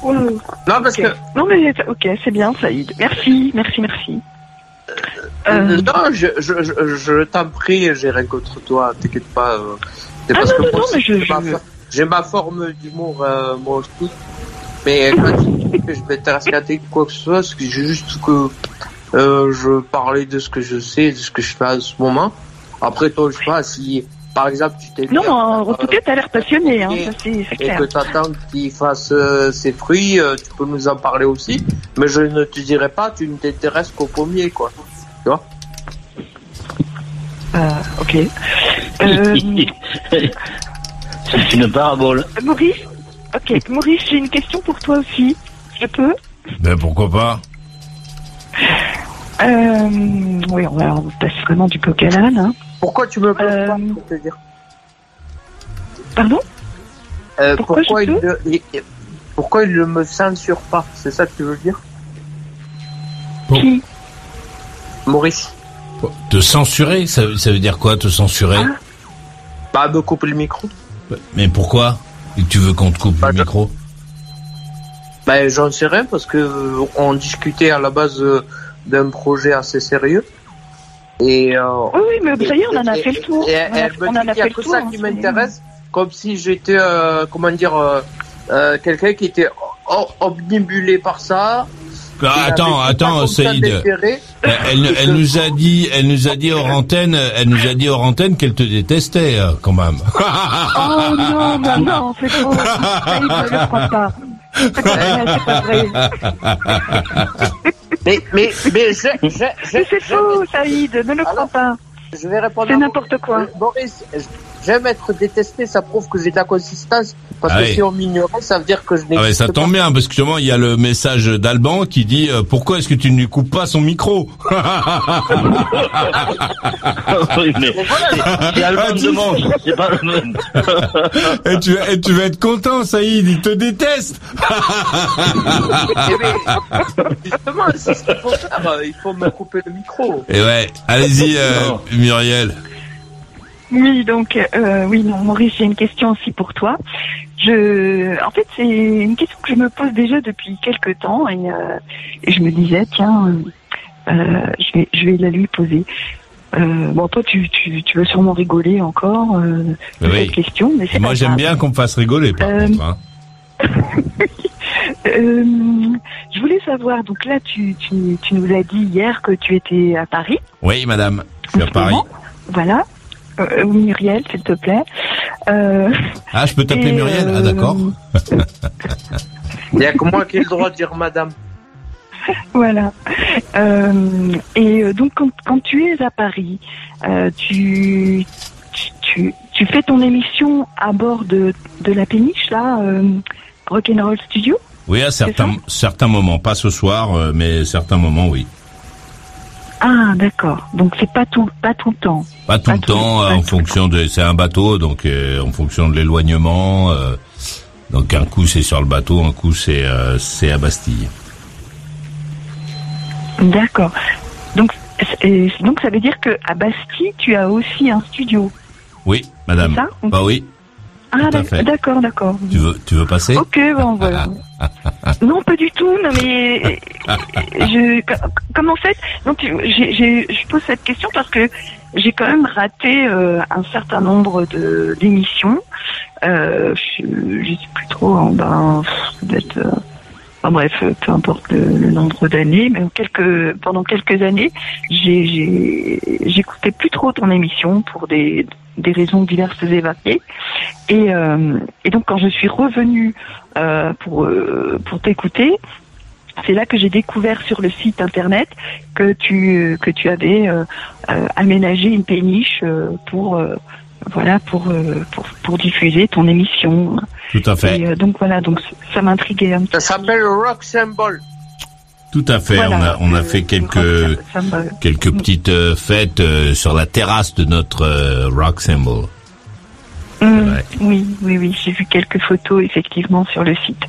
Wow. Non, parce Ok. que. Non, mais ok, c'est bien, Saïd. Merci, merci, merci. Euh, Non, je, je, je, je t'en prie, j'ai rien contre toi, t'inquiète pas. euh, c'est Ah parce non, que non, non, mais j'ai ma j'ai forme d'humour, euh, moi aussi. Mais quand tu dis que je m'intéresse à quoi que ce soit, c'est juste que euh, je parlais de ce que je sais, de ce que je fais à ce moment. Après, toi, je sais pas si, par exemple, tu t'es non, en tout cas, t'as l'air passionné, hein, et- ça c'est c'est et que t'attends qu'il fasse euh, ses fruits, euh, tu peux nous en parler aussi. Mais je ne te dirai pas, tu ne t'intéresses qu'au pommier, quoi. Tu vois? Euh, ok. Euh, C'est une parabole. Maurice Ok, Maurice, j'ai une question pour toi aussi. Je peux? Ben pourquoi pas? Euh, Oui, on, va, on passe vraiment du coq à l'âne. Hein. Pourquoi tu me poses Euh, pas, pour te dire Pardon Euh, Pourquoi il ne, il- pourquoi il ne me censure pas C'est ça que tu veux dire Qui Maurice Te censurer, ça, ça veut dire quoi, te censurer Ah. Bah, me coupe le micro. Mais pourquoi? Et Tu veux qu'on te coupe Bah, le je- micro? Bah, j'en sais rien parce que euh, on discutait à la base euh, d'un projet assez sérieux. Et, euh, Oui, oui, mais ça y est, on en a et- fait le tour. Et, On en a- elle me on dit en a qu'il y a fait que le ça tour, qui hein, m'intéresse, comme si j'étais, euh, comment dire, euh, euh, quelqu'un qui était omnibulé par ça. Ah, attends, attends, Saïd. d'intérêt. Elle, elle, elle nous a dit, elle nous a dit hors antenne, elle nous a dit hors antenne qu'elle te détestait euh, quand même. Oh non, non, non, c'est faux. Saïd, ne le crois pas. C'est vrai. Mais, mais, mais, je, je, je, Mais c'est faux, Saïd, ne le crois pas. je vais répondre. C'est n'importe quoi. Boris, j'aime être détesté, ça prouve que j'ai de la consistance. Parce Ah que oui. si on m'ignorait, ça veut dire que je Ah ouais, n'existe ça pas. tombe bien parce que justement il y a le message d'Alban qui dit euh, pourquoi est-ce que tu ne lui coupes pas son micro? Oui, mais c'est Alban Ah, de tu- Manche, c'est pas le même. et, tu, et tu vas être content, Saïd, il te déteste. Eh justement, c'est ce qu'il faut faire. euh, Il faut me couper le micro. Et ouais, allez-y euh, Muriel. Oui, donc, euh, oui, non, Maurice, j'ai une question aussi pour toi. Je, en fait, c'est une question que je me pose déjà depuis quelques temps et, euh, et je me disais, tiens, euh, euh, je vais, je vais la lui poser. Euh, bon, toi, tu, tu, tu veux sûrement rigoler encore euh, de Oui. cette question, mais c'est Moi j'aime bien qu'on me fasse rigoler par Euh, contre. Hein. Euh, je voulais savoir, donc là, tu, tu, tu nous as dit hier que tu étais à Paris. Oui madame, je suis à Paris. Voilà. Euh, Muriel, s'il te plaît. Euh, Ah je peux t'appeler Muriel Ah euh, d'accord. Il n'y a que moi qui ai le droit de dire madame. voilà. Euh, et euh, donc quand, quand tu es à Paris, euh, tu, tu, tu fais ton émission à bord de, de la péniche, là, euh, Rock'n'Roll Studio? Oui, à certains, certains moments, pas ce soir, euh, mais certains moments, oui. Ah, d'accord. Donc c'est pas tout, pas tout le temps. Pas tout le temps, euh, en fonction de, c'est un bateau, donc euh, en fonction de l'éloignement. euh, donc un coup c'est sur le bateau, un coup c'est euh, c'est à Bastille. D'accord. Donc, donc ça veut dire que à Bastille, tu as aussi un studio. Oui, madame. C'est ça? Bah oui. Ah, d'accord, d'accord. Tu veux, tu veux passer Ok, bon, voilà. Non, pas du tout. Non, mais je, co- comme en fait, donc je pose cette question parce que j'ai quand même raté euh, un certain nombre de d'émissions. Euh, je, je sais plus trop. hein, ben, peut-être. euh, enfin, bref, peu importe le, le nombre d'années, mais quelques, pendant quelques années, j'ai, j'ai, j'écoutais plus trop ton émission pour des, des raisons diverses et variées. Et, euh, et donc quand je suis revenue euh, pour euh, pour t'écouter, c'est là que j'ai découvert sur le site internet que tu que tu avais euh, euh, aménagé une péniche euh, pour euh, voilà pour, euh, pour pour diffuser ton émission. Tout à fait. Et, euh, donc voilà donc ça m'intriguait un Ça petit s'appelle Rock Symbol. Tout à fait. Voilà, on a on a fait quelques me- quelques petites euh, fêtes euh, sur la terrasse de notre euh, rock symbol. Ouais. Oui, oui, oui, j'ai vu quelques photos effectivement sur le site.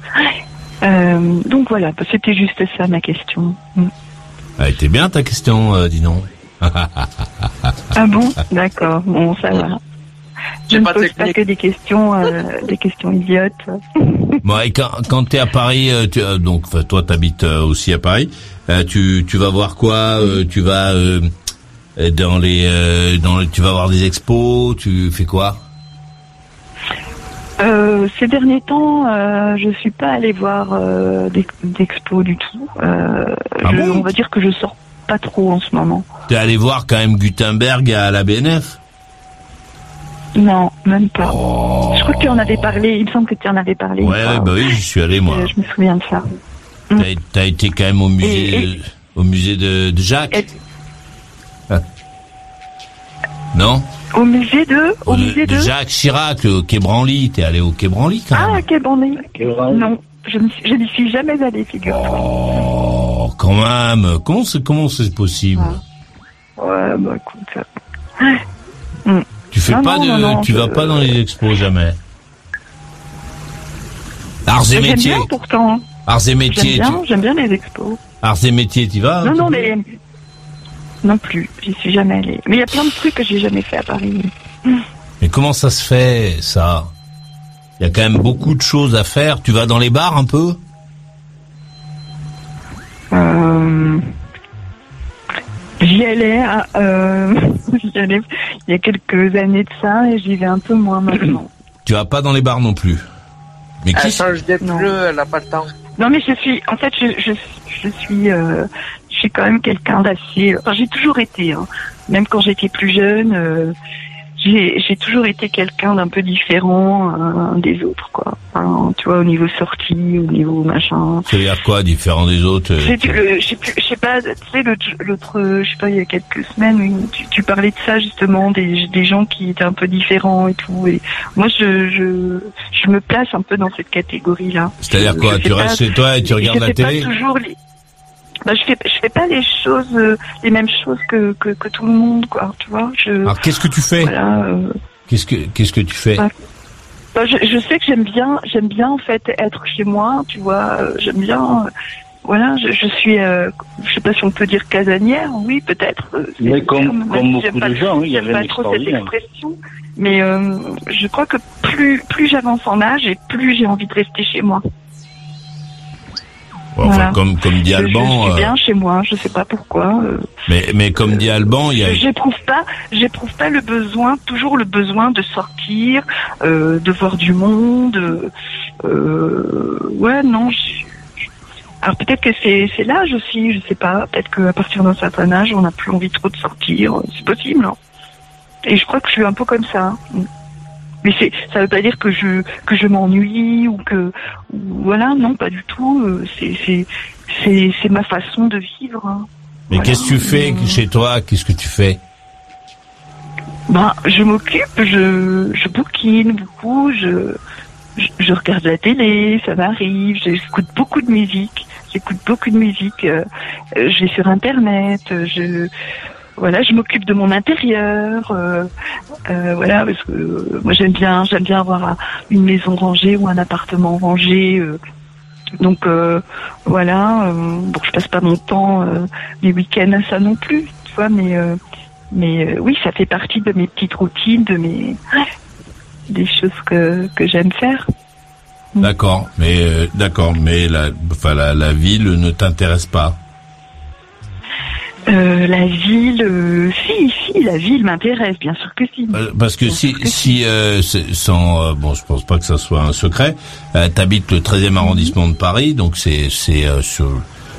Donc voilà, c'était juste ça ma question. Hum. Elle était bien ta question, dis donc. Ah bon? D'accord, bon, ça va. Je ne pas pose technique. pas que des questions, euh, des questions idiotes. Bon, et quand, quand t'es à Paris, euh, tu, euh, donc toi t'habites euh, aussi à Paris, euh, tu, tu vas voir quoi euh, Tu vas dans les, euh, dans les- tu vas voir des expos Tu fais quoi? Euh, ces derniers temps, euh, je suis pas allée voir euh, d'ex- d'expo du tout. Euh, Ah je- bon? on va dire que je sors pas trop en ce moment. T'es allé voir quand même Gutenberg à la BNF Non, même pas. Je crois que tu en avais parlé. Il me semble que tu en avais parlé. Ouais, ouais, bah oui, j'y suis allé moi. Euh, je me souviens de ça. T'as, t'as été quand même au musée, Et- et- au musée de, de Jacques Et- Ah. Non Au musée de, au de, musée de de. Jacques Chirac, au Quai Branly. T'es allé au Quai Branly quand Ah, même quel bon nez. Non, je ne je n'y suis jamais allée, figure-toi. Oh, quand même. Comment c'est, comment c'est possible Ouais, bah écoute. Tu fais Non, pas non, de, non, tu je- vas pas dans les expos jamais. Arts et métiers. bien pourtant. Arts et J'aime métiers. bien, tu- j'aime bien les expos. Arts et métiers, tu vas non, non, mais non plus. J'y suis jamais allée. Mais il y a plein de trucs que j'ai jamais fait à Paris. Mais comment ça se fait, ça? Il y a quand même beaucoup de choses à faire. Tu vas dans les bars un peu? Euh, J'y allais, euh, j'y allais il y a quelques années de ça et j'y vais un peu moins maintenant. Tu vas pas dans les bars non plus. Mais Elle qui change des pneus, elle n'a pas le temps. Non mais je suis, en fait, je, je, je suis, euh, je suis quand même quelqu'un d'assez. Enfin, j'ai toujours été, hein. même quand j'étais plus jeune, euh, j'ai j'ai toujours été quelqu'un d'un peu différent euh, des autres, quoi. Enfin, tu vois, au niveau sortie, au niveau machin. Ça veut dire quoi, différent des autres euh, je sais pas, tu sais, l'autre, je sais pas, il y a quelques semaines, tu, tu parlais de ça justement, des, des gens qui étaient un peu différents et tout. Et moi, je, je, je me place un peu dans cette catégorie-là. C'est-à-dire quoi Tu restes chez toi et tu regardes la télé pas toujours les... Bah, je fais, je fais pas les choses, euh, les mêmes choses que, que, que tout le monde, quoi. Tu vois, je. Alors qu'est-ce que tu fais Voilà. euh, Qu'est-ce que qu'est-ce que tu fais Ouais. bah, je, je sais que j'aime bien, j'aime bien en fait être chez moi. Tu vois, euh, j'aime bien. euh, voilà, je, je suis, euh, je sais pas si on peut dire casanière, oui, peut-être. Mais comme- terme, comme beaucoup pas- de gens, oui, il y j'aime avait pas trop cette expression. Mais euh, je crois que plus plus j'avance en âge et plus j'ai envie de rester chez moi. Enfin, voilà. comme comme dit Je- Alban, je suis euh, bien chez moi, je sais pas pourquoi. euh, mais mais comme dit Alban, il y a J'éprouve pas, j'éprouve pas le besoin, toujours le besoin de sortir, euh, de voir du monde. euh, euh, ouais, non. je- Alors peut-être que c'est c'est l'âge aussi, je sais pas. Peut-être qu'à partir d'un certain âge, on n'a plus envie trop de sortir. euh, C'est possible. hein. Et je crois que je suis un peu comme ça. hein. Mais c'est, ça veut pas dire que je que je m'ennuie ou que voilà, non, pas du tout. euh, C'est c'est c'est c'est ma façon de vivre. hein. Mais Voilà. qu'est-ce que tu fais chez toi? Qu'est-ce que tu fais? Ben, je m'occupe, je, je bouquine beaucoup, je, je, je regarde la télé, ça m'arrive, j'écoute beaucoup de musique, j'écoute beaucoup de musique, euh, euh, je vais sur Internet, euh, je, voilà, je m'occupe de mon intérieur, euh, euh, voilà, parce que euh, moi j'aime bien, j'aime bien avoir un- une maison rangée ou un appartement rangé. euh, donc euh, voilà, bon, je passe pas mon temps les week-ends à ça non plus, tu vois, mais mais oui, ça fait partie de mes petites routines, de mes des choses que que j'aime faire. D'accord, mais d'accord, mais la, enfin la, la ville ne t'intéresse pas. Euh, la ville, euh, si, si, la ville m'intéresse, bien sûr que si. Euh, Parce que si, si euh, sans, euh, bon, je pense pas que ça soit un secret, euh, t'habites le 13e arrondissement de Paris, donc c'est, c'est euh, sur,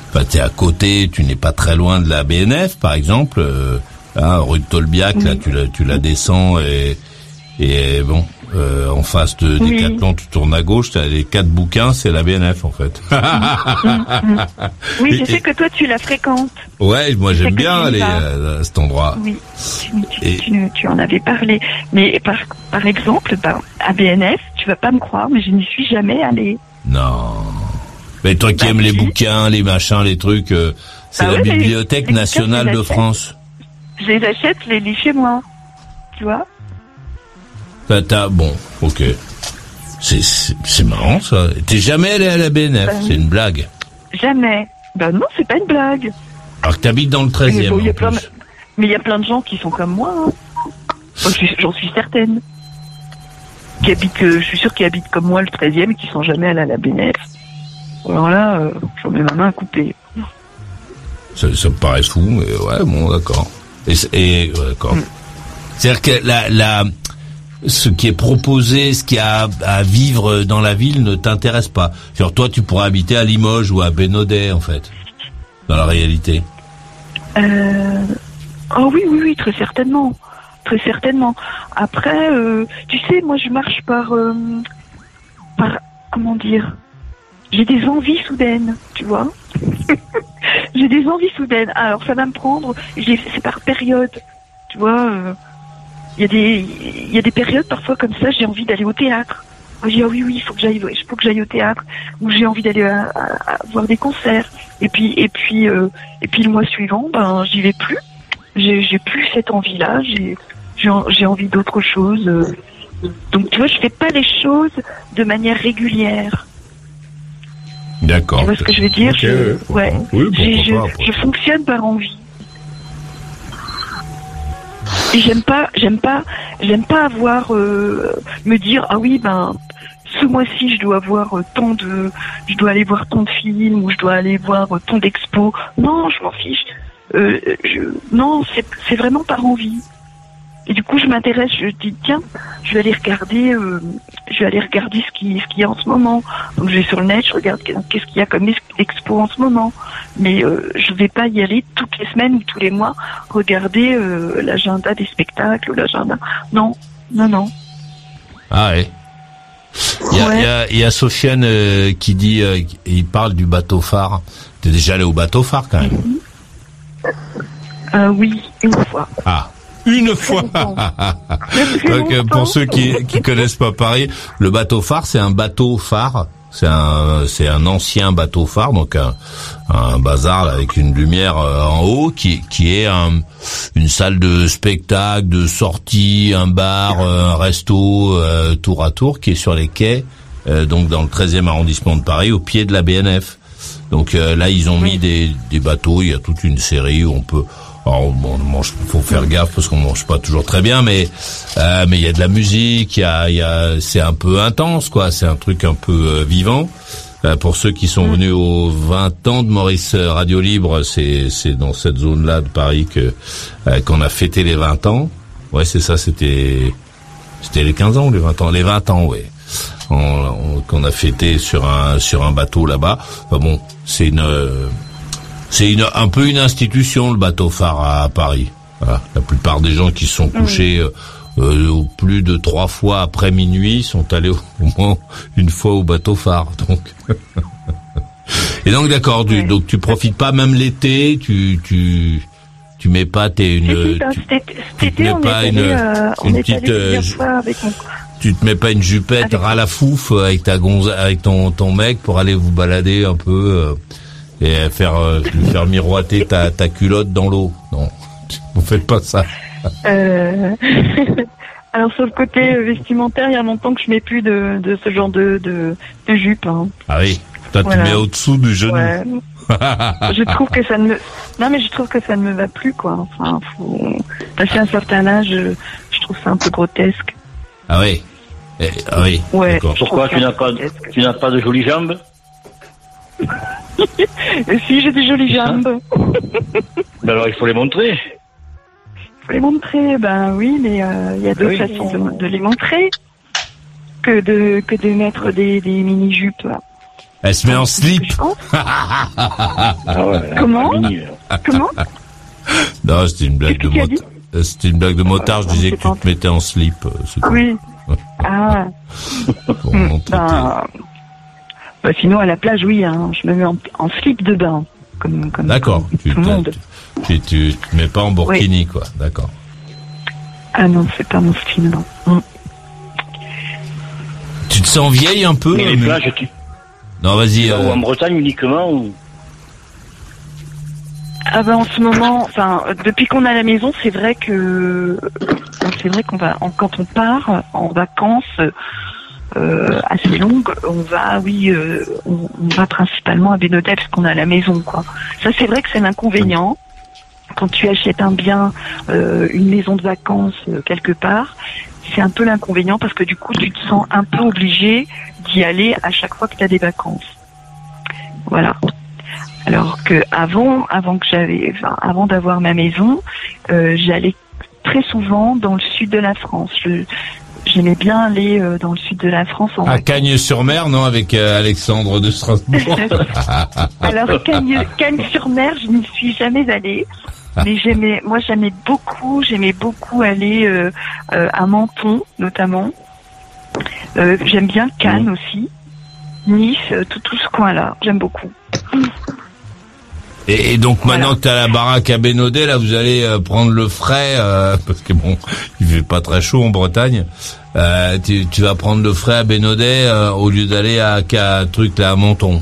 enfin, t'es à côté, tu n'es pas très loin de la BNF, par exemple, euh, hein, rue de Tolbiac, là, tu la, tu la descends et, et bon, euh, en face de Oui. Decathlon, tu tournes à gauche, t'as les quatre bouquins, c'est la BNF en fait. Oui, je sais que toi tu la fréquentes. ouais, moi j'aime bien tu aller euh, à cet endroit. Oui, tu, tu, tu- tu en avais parlé. Mais par, par exemple, ben, à BNF, tu vas pas me croire, mais je n'y suis jamais allée. Non. Mais toi qui aimes les bouquins, les machins, les trucs, euh, c'est Bah la Bibliothèque nationale de. France. Je les achète, je les lis chez moi. Tu vois? T'as, t'as- bon, ok. C'est, c'est, c'est marrant ça. T'es jamais allé à la BNF, Bah, c'est une blague. Jamais. Ben non, c'est pas une blague. Alors que t'habites dans le Mais 13e. bon, il y a plein de- Mais il y a plein de gens qui sont comme moi. hein. J'en suis, j'en suis certaine. Qui habitent, euh, je suis sûre qu'ils habitent comme moi le 13e et qui sont jamais allés à la BNF. Alors là, euh, j'en mets ma main à couper. Ça, ça me paraît fou, mais ouais, bon, d'accord. Et, c'est- et ouais, d'accord. Mm. C'est-à-dire que la, la, ce qui est proposé, ce qu'il y a à, vivre dans la ville ne t'intéresse pas. Genre toi, tu pourrais habiter à Limoges ou à Bénodet, en fait, dans la réalité. Euh... Oh oui, oui, oui, très certainement. Très certainement. Après, euh, tu sais, moi je marche par... euh, par... Comment dire J'ai des envies soudaines, tu vois J'ai des envies soudaines. Alors ça va me prendre... C'est par période, tu vois euh, Il y, a des- il y a des périodes parfois comme ça, j'ai envie d'aller au théâtre. Je dis, ah oui, oui, il faut que j'aille, il faut que j'aille au théâtre, ou j'ai envie d'aller voir des concerts. Et puis, et puis, euh, et puis le mois suivant, ben, j'y vais plus. J'ai, plus cette envie-là. J'ai, j'ai, en- j'ai envie d'autre chose. euh. Donc, tu vois, je fais pas les choses de manière régulière. D'accord. Tu vois ce que je veux dire? Je- ouais. Oui, je fonctionne par envie. J'aime pas, j'aime pas, j'aime pas avoir euh, me dire ah oui ben ce mois-ci je dois avoir euh, tant de, je dois aller voir tant de films ou je dois aller voir euh, tant d'expos. Non, je m'en fiche. Euh, je, non, c'est vraiment par envie. Et du coup, je m'intéresse, je dis tiens, je vais aller regarder, euh, je vais aller regarder ce qui ce qu'il y a en ce moment. Donc je vais sur le net, je regarde qu'est-ce qu'il y a comme ex- expo en ce moment. Mais euh, je vais pas y aller toutes les semaines ou tous les mois regarder euh, l'agenda des spectacles ou l'agenda. Non, non, non. Ah ouais. Il y a, il y a, il y a Sofiane qui dit, il parle du bateau phare. T'es déjà allé au bateau phare quand même Euh, oui, une fois. Ah, une fois. Donc, euh, pour ceux qui qui connaissent pas Paris, le bateau phare, c'est un bateau phare. C'est un c'est un ancien bateau phare, donc un, un bazar là, avec une lumière euh, en haut qui qui est un, une salle de spectacle, de sortie, un bar, euh, un resto, euh, tour à tour, qui est sur les quais, euh, donc dans le 13e arrondissement de Paris, au pied de la BNF. Donc euh, là, ils ont mis des, des bateaux. Il y a toute une série où on peut. Alors, bon, on mange, faut faire gaffe parce qu'on mange pas toujours très bien, mais euh, mais il y a de la musique. Il y a, y a, c'est un peu intense, quoi. C'est un truc un peu euh, vivant. Euh, pour ceux qui sont venus aux 20 ans de Maurice euh, Radio Libre, c'est c'est dans cette zone-là de Paris que euh, qu'on a fêté les 20 ans. Ouais, c'est ça. C'était c'était les 15 ans ou les 20 ans Les 20 ans, ouais. On- on- qu'on a fêté sur un sur un bateau là-bas. Enfin bon, c'est une euh, c'est une un peu une institution le bateau phare à, Paris. Voilà. La plupart des gens qui se sont couchés euh, euh, plus de trois fois après minuit sont allés au moins une fois au bateau phare. Donc. Et donc d'accord, tu, donc tu profites pas même l'été, tu tu tu mets pas tes une ben, tu, cet été, mets pas une- euh, une petite, euh, avec tu te mets pas une jupette fouf avec ta gonze avec ton ton mec pour aller vous balader un peu euh, et faire euh, lui faire miroiter ta ta culotte dans l'eau. Non, vous faites pas ça. Euh, Alors sur le côté euh, vestimentaire, il y a longtemps que je mets plus de, de ce genre de, de, de jupe. hein. Ah oui, toi Voilà. tu mets au-dessous du genou. Ouais. je trouve que ça ne me... Non mais je trouve que ça ne me va plus quoi. Enfin, faut... passer un certain âge, je, je trouve ça un peu grotesque. Ah oui? Eh, ah oui. Ouais. Pourquoi tu n'as pas, tu n'as pas de jolies jambes? Si j'ai des jolies jambes, Ben alors il faut les montrer. faut les montrer. Ben oui, mais euh, il y a d'autres Oui. façons de, de les montrer que de que de mettre des, des mini jupes. Elle se met en slip. Ah ouais, Comment mini, euh. Comment? Non, c'était une blague de motard. C'était une blague de motard. Je disais que tu te mettais en slip. euh. Oui. Ah. Bon, ben, bah, sinon à la plage, oui, hein, je me mets en, en slip de bain, comme comme D'accord. Tu, tout le monde. tu, tu, tu te mets pas en burkini, quoi. D'accord. Ah non, c'est pas mon style, non. Hmm. Tu te sens vieille un peu Mais les mais- plages, tu, Non, vas-y. euh, en Bretagne uniquement ou Ah ben en ce moment, enfin euh, depuis qu'on a la maison, c'est vrai que c'est vrai qu'on va en- quand on part en vacances euh, assez longues, on va oui, euh, on, va principalement à Bénodet parce qu'on a la maison quoi. Ça c'est vrai que c'est l'inconvénient quand tu achètes un bien, euh, une maison de vacances euh, quelque part. C'est un peu l'inconvénient parce que du coup tu te sens un peu obligé d'y aller à chaque fois que tu as des vacances. Voilà. Alors que avant, avant que j'avais, enfin, avant d'avoir ma maison, euh, j'allais très souvent dans le sud de la France. J'aimais bien aller euh, dans le sud de la France. En À Cagnes-sur-Mer, non, avec euh, Alexandre de Strasbourg. Alors Cagnes- Cagnes-sur-Mer, je n'y suis jamais allée. Mais j'aimais, moi j'aimais beaucoup, j'aimais beaucoup aller euh, à Menton notamment. J'aime bien Cannes aussi, Nice, tout tout ce coin-là, j'aime beaucoup. Et, et donc maintenant que t'as la baraque à Bénodet, là, vous allez euh, prendre le frais, euh, parce que bon, il fait pas très chaud en Bretagne. Euh, tu, tu vas prendre le frais à Bénodet euh, au lieu d'aller à, qu'à truc là à Menton.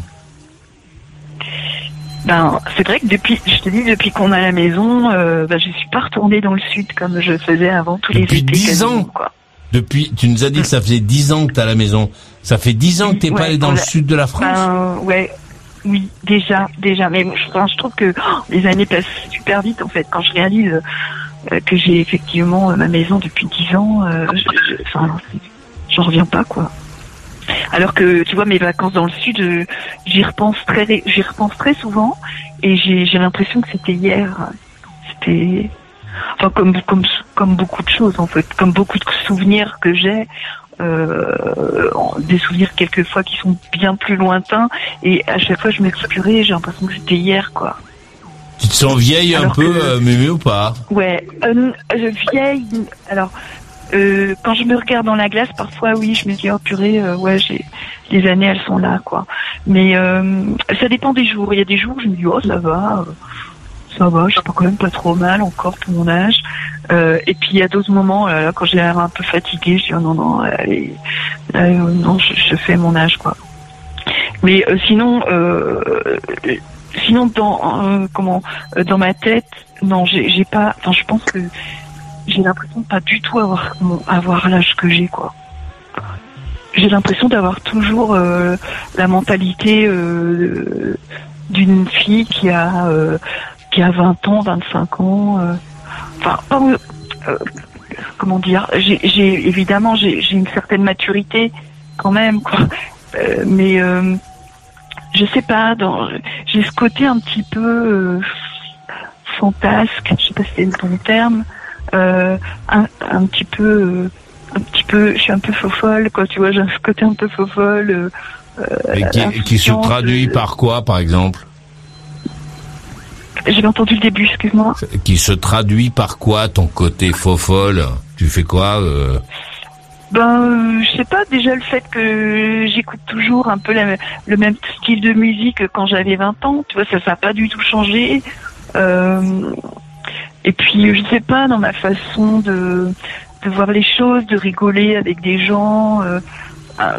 Ben, c'est vrai que depuis, je te dis, depuis qu'on a la maison, euh, ben, je suis pas retournée dans le sud comme je faisais avant tous les Depuis étés. 10 quasiment, ans. quoi. Depuis, tu nous as dit que ça faisait 10 ans que t'as la maison. Ça fait 10 ans que t'es pas Ouais, allé dans le l'a- sud de la France. Ben, ouais, oui, déjà, déjà. Mais je, enfin, je trouve que oh, les années passent super vite en fait. Quand je réalise que j'ai effectivement euh, ma maison depuis 10 ans, euh, j'en reviens pas quoi. Alors que tu vois mes vacances dans le sud, euh, j'y repense très, j'y repense très souvent et j'ai j'ai l'impression que c'était hier. C'était, enfin comme comme comme beaucoup de choses en fait, comme beaucoup de souvenirs que j'ai. Euh, des souvenirs quelquefois qui sont bien plus lointains et à chaque fois je me dis purée j'ai l'impression que c'était hier quoi Tu te sens vieille un peu, euh, Mémé, ou pas ouais euh, euh, vieille alors euh, quand je me regarde dans la glace parfois oui je me dis oh purée euh, ouais j'ai les années elles sont là quoi mais ça dépend des jours il y a des jours où je me dis oh ça va ça va, je suis pas quand même pas trop mal encore pour mon âge. Et puis il y a d'autres moments, là, quand j'ai l'air un peu fatiguée, je dis oh, non non, allez, non, je, je fais mon âge quoi. Mais sinon, euh, sinon dans euh, comment, euh, dans ma tête, non, j'ai pas. Enfin, je pense que j'ai l'impression de pas du tout avoir mon- avoir l'âge que j'ai quoi. J'ai l'impression d'avoir toujours euh, la mentalité euh, d'une fille qui a euh, qui a 20 ans, 25 ans. Enfin, pas, comment dire J'ai évidemment j'ai j'ai une certaine maturité quand même, quoi. Euh, mais euh, je sais pas. dans- J'ai ce côté un petit peu euh, fantasque. Je sais pas si c'est le bon terme. euh, un, un petit peu. euh, un petit peu, je suis un peu faux folle, quoi, tu vois, j'ai ce côté un peu faux folle. euh, Et qui, qui se traduit par quoi, par exemple? J'ai entendu le début, excuse-moi. Qui se traduit par quoi ton côté faux folle Tu fais quoi Ben, euh, je sais pas, déjà le fait que j'écoute toujours un peu la- le même style de musique que quand j'avais 20 ans, tu vois, ça ça n'a pas du tout changé. Euh, et puis, je sais pas, dans ma façon de, de voir les choses, de rigoler avec des gens. euh, euh,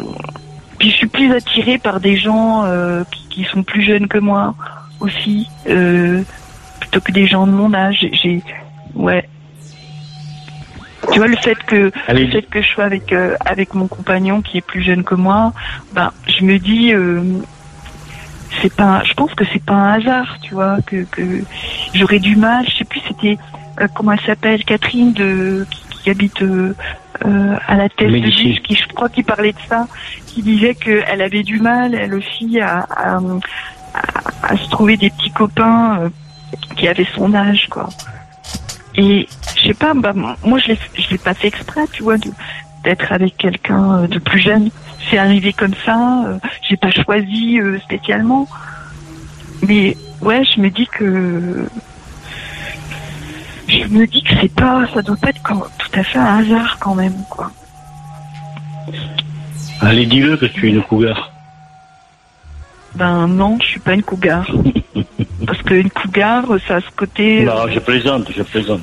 puis je suis plus attirée par des gens euh, qui, qui sont plus jeunes que moi aussi, euh, plutôt que des gens de mon âge. J'ai, ouais. Tu vois le fait que Allez. le fait que je sois avec euh, avec mon compagnon qui est plus jeune que moi, ben je me dis euh, c'est pas je pense que c'est pas un hasard, tu vois, que que j'aurais du mal, je sais plus c'était euh, comment elle s'appelle Catherine de qui, qui habite euh, euh, à la tête de. Nice, qui je crois qui parlait de ça, qui disait qu'elle avait du mal elle aussi à à, à- à se trouver des petits copains euh, qui avaient son âge quoi. Et je sais pas, bah, moi je l'ai je l'ai pas fait exprès, tu vois, d'être avec quelqu'un euh, de plus jeune. C'est arrivé comme ça, euh, j'ai pas choisi euh, spécialement. Mais ouais, je me dis que je me dis que c'est pas, ça doit pas être quand- tout à fait un hasard quand même, quoi. Allez, dis-le que tu es une cougar. Ben non, je suis pas une cougar. Parce qu'une cougar, ça a ce côté. euh, Non, je plaisante, je plaisante.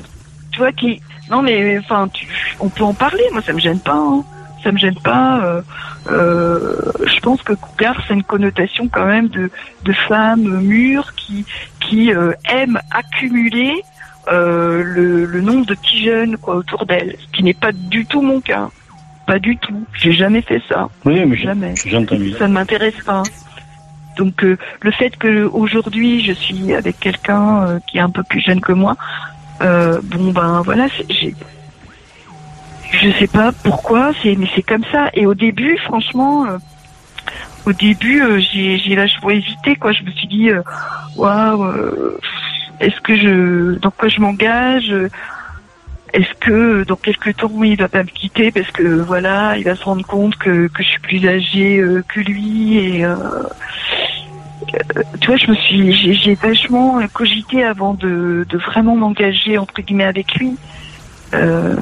tu vois qui non mais enfin tu- on peut en parler moi ça me gêne pas hein. ça me gêne pas euh, euh, je pense que cougar c'est une connotation quand même de de femme mûre qui qui euh, aime accumuler le, le nombre de petits jeunes quoi autour d'elle ce qui n'est pas du tout mon cas pas du tout j'ai jamais fait ça Oui, mais jamais ça ne m'intéresse pas. Donc euh, le fait que aujourd'hui je suis avec quelqu'un euh, qui est un peu plus jeune que moi, euh, bon ben voilà, j'ai, je sais pas pourquoi, mais c'est comme ça. Et au début, franchement, euh, au début euh, j'ai vachement hésité quoi. Je me suis dit euh, waouh, est-ce que je dans quoi je m'engage est-ce que dans quelques temps il va pas me quitter parce que voilà il va se rendre compte que, que je suis plus âgée euh, que lui et euh, tu vois je me suis j'ai vachement cogité avant de, de vraiment m'engager entre guillemets avec lui Euh,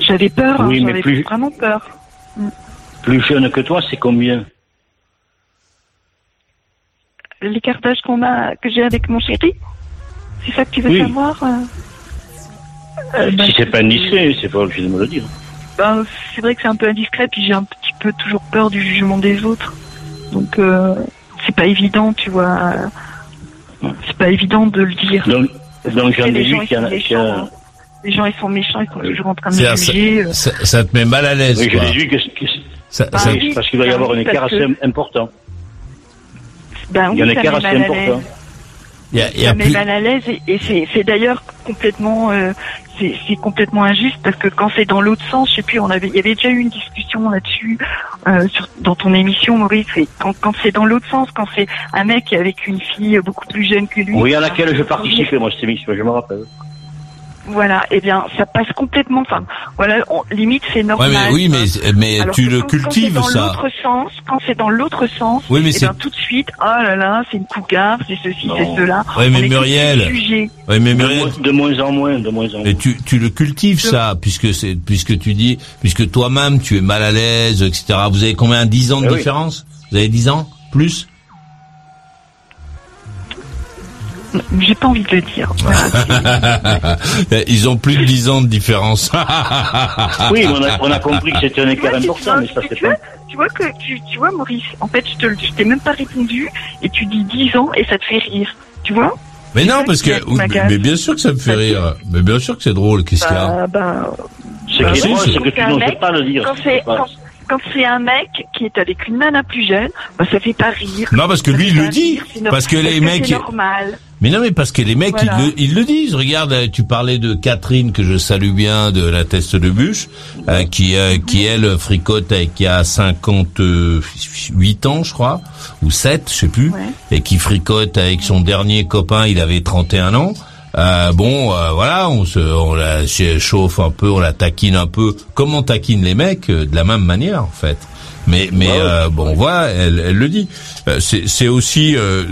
j'avais peur hein, Oui, j'avais plus- vraiment peur Plus jeune que toi, c'est combien l'écart d'âge qu'on a que j'ai avec mon chéri c'est ça que tu veux Oui. savoir euh Euh, bah, Si c'est pas indiscret, c'est pas obligé de me le dire. Ben, c'est vrai que c'est un peu indiscret, puis j'ai un petit peu toujours peur du jugement des autres. Donc, euh, c'est pas évident, tu vois. euh, C'est pas évident de le dire. Donc, donc j'en Et les ai gens, vu ils qu'il y en sont a... hein. Les gens, ils sont méchants, ils sont toujours en train de juger. euh. ça, ça te met mal à l'aise, Oui, je quoi. que, que Ça- Bah ça- oui. parce qu'il doit y avoir un oui, écart assez que- important. Ben Il y a un écart met assez mal à l'aise. important. Il y a, il y a ça met plus- mal à l'aise et, c'est d'ailleurs complètement euh, c'est, complètement injuste parce que quand c'est dans l'autre sens, je sais plus, on avait il y avait déjà eu une discussion là-dessus euh, dans ton émission Maurice. Et quand, quand c'est dans l'autre sens, quand c'est un mec avec une fille beaucoup plus jeune que lui, Oui, à laquelle je participais, moi, cette émission, je me rappelle. Voilà, eh bien ça passe complètement. Enfin, voilà, on- limite c'est Ouais, normal. mais oui, mais, mais Alors tu le quand- quand cultives, c'est dans ça. l'autre sens, quand c'est dans l'autre sens, Oui, mais eh bien, tout de suite, oh là là, c'est une cougar, c'est ceci, c'est cela. Ouais, mais Muriel. Ouais, mais Muriel, moins- de moins en moins, de moins en moins. Et tu, tu le cultives ça, puisque c'est, puisque tu dis, puisque toi-même tu es mal à l'aise, etc. Vous avez combien, 10 ans de Eh oui. différence? Vous avez 10 ans? Plus? J'ai pas envie de le dire. Voilà. Ils ont plus de 10 ans de différence. Oui, on a, on a compris que c'était un écart important, mais ça, tu c'est vois, pas... tu vois que tu, tu vois Maurice, en fait je te je t'ai même pas répondu et tu dis 10 ans et ça te fait rire. Tu vois? Mais non, parce que, mais, mais bien sûr que ça me fait rire. Mais bien sûr que c'est drôle. Qu'est-ce qu'il y a? Bah, bah, bah c'est- c'est que tu quand n'oses pas le dire. quand c'est quand, c'est un mec qui est avec une nana plus jeune, bah ça fait pas rire. Non, parce que Ça lui, il le dit. rire, c'est Parce que les c'est mecs, normal. Mais non, mais parce que les mecs, Voilà. ils, le, ils le disent. Regarde, euh, tu parlais de Catherine, que je salue bien, de la teste de bûche, euh, qui, euh, qui elle, fricote et qui a 58 ans, je crois, ou 7, je sais plus, Ouais. et qui fricote avec son dernier copain, il avait 31 ans. Euh, bon, euh, voilà, on se, on la chauffe un peu, on la taquine un peu, comme on taquine les mecs, euh, de la même manière, en fait. Mais, mais euh, bon, voilà, elle, elle le dit. C'est aussi, euh,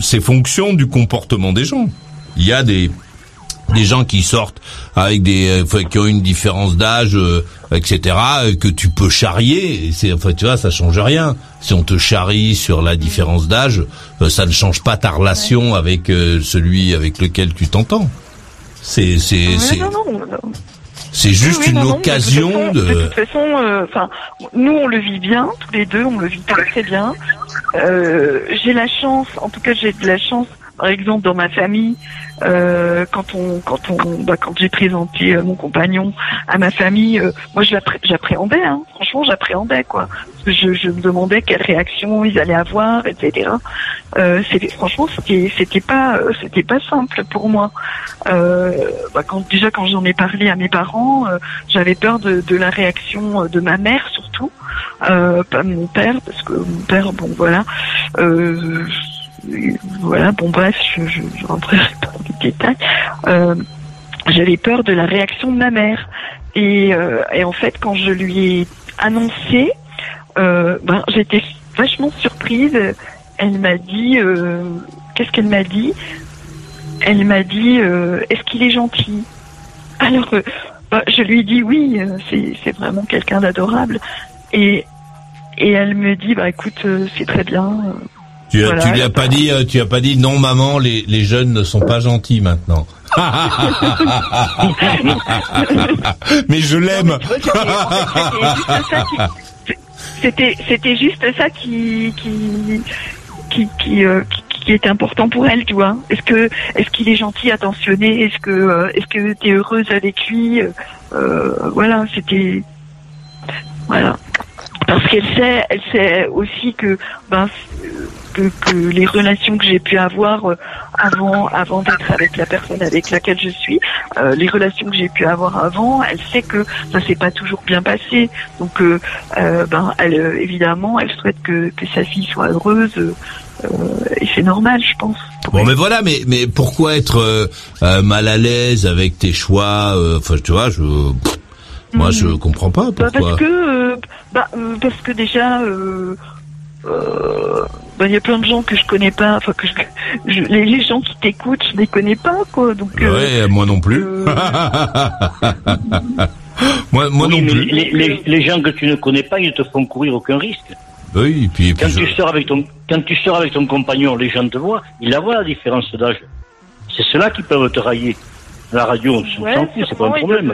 c'est fonction du comportement des gens. il y a des des gens qui sortent avec des euh, enfin, qui ont une différence d'âge euh, etc euh, que tu peux charrier c'est enfin tu vois ça change rien si on te charrie sur la différence d'âge euh, ça ne change pas ta relation avec euh, celui avec lequel tu t'entends c'est c'est c'est non, non, non. c'est juste Oui, oui, une non, non, occasion de. de, toute façon, euh, enfin, nous on le vit bien, tous les deux, on le vit très très bien. Euh, j'ai la chance, en tout cas j'ai de la chance, par exemple dans ma famille, euh, quand on, quand on, bah, quand j'ai présenté euh, mon compagnon à ma famille, euh, moi j'appréhendais, hein, franchement j'appréhendais quoi. Je, je me demandais quelle réaction ils allaient avoir, etc. Euh, c'était franchement c'était c'était pas euh, c'était pas simple pour moi. Bah, quand déjà quand j'en ai parlé à mes parents, j'avais peur de, de la réaction de ma mère surtout, pas mon père parce que mon père bon voilà. Euh, voilà, bon bref, je, je, je rentrerai pas dans les détails. Euh, j'avais peur de la réaction de ma mère. Et, euh, et en fait, quand je lui ai annoncé, euh, ben, j'étais vachement surprise. Elle m'a dit, qu'est-ce qu'elle m'a dit? Elle m'a dit, est-ce qu'il est gentil? Alors, ben, je lui ai dit oui, c'est vraiment quelqu'un d'adorable. Et, et elle me dit, bah écoute, c'est très bien. Tu, Voilà, tu lui as pas dit euh, tu as pas dit non maman les les jeunes ne sont pas gentils maintenant. Mais je l'aime. C'était c'était juste ça qui qui qui qui, euh, qui- qui était important pour elle, tu vois. Est-ce que est-ce qu'il est gentil, attentionné? Est-ce que euh, est-ce que t'es heureuse avec lui? Euh, Voilà, c'était voilà. Parce qu'elle sait, elle sait aussi que ben que, que les relations que j'ai pu avoir euh, avant avant d'être avec la personne avec laquelle je suis, euh, les relations que j'ai pu avoir avant, elle sait que ça s'est pas toujours bien passé. Donc euh, euh, ben elle évidemment, elle souhaite que que sa fille soit heureuse euh, et c'est normal, je pense. Bon, mais voilà, mais mais pourquoi être euh, euh, mal à l'aise avec tes choix Enfin, tu vois, je pff, moi je comprends pas Bah, pourquoi. parce que bah, parce que déjà euh, euh, bah, il y a plein de gens que je connais pas enfin que je, je- les, les gens qui t'écoutent je les connais pas quoi donc euh, Ouais, moi non plus. moi, moi Oui, non mais plus. Les, les, les gens que tu ne connais pas, ils ne te font courir aucun risque. Oui, et puis, et puis Quand je- tu sors avec ton, quand tu sors avec ton compagnon, les gens te voient, ils la voient la différence d'âge. C'est cela qui peuvent te railler. La radio, on s'en ouais, fout, c'est pas un problème.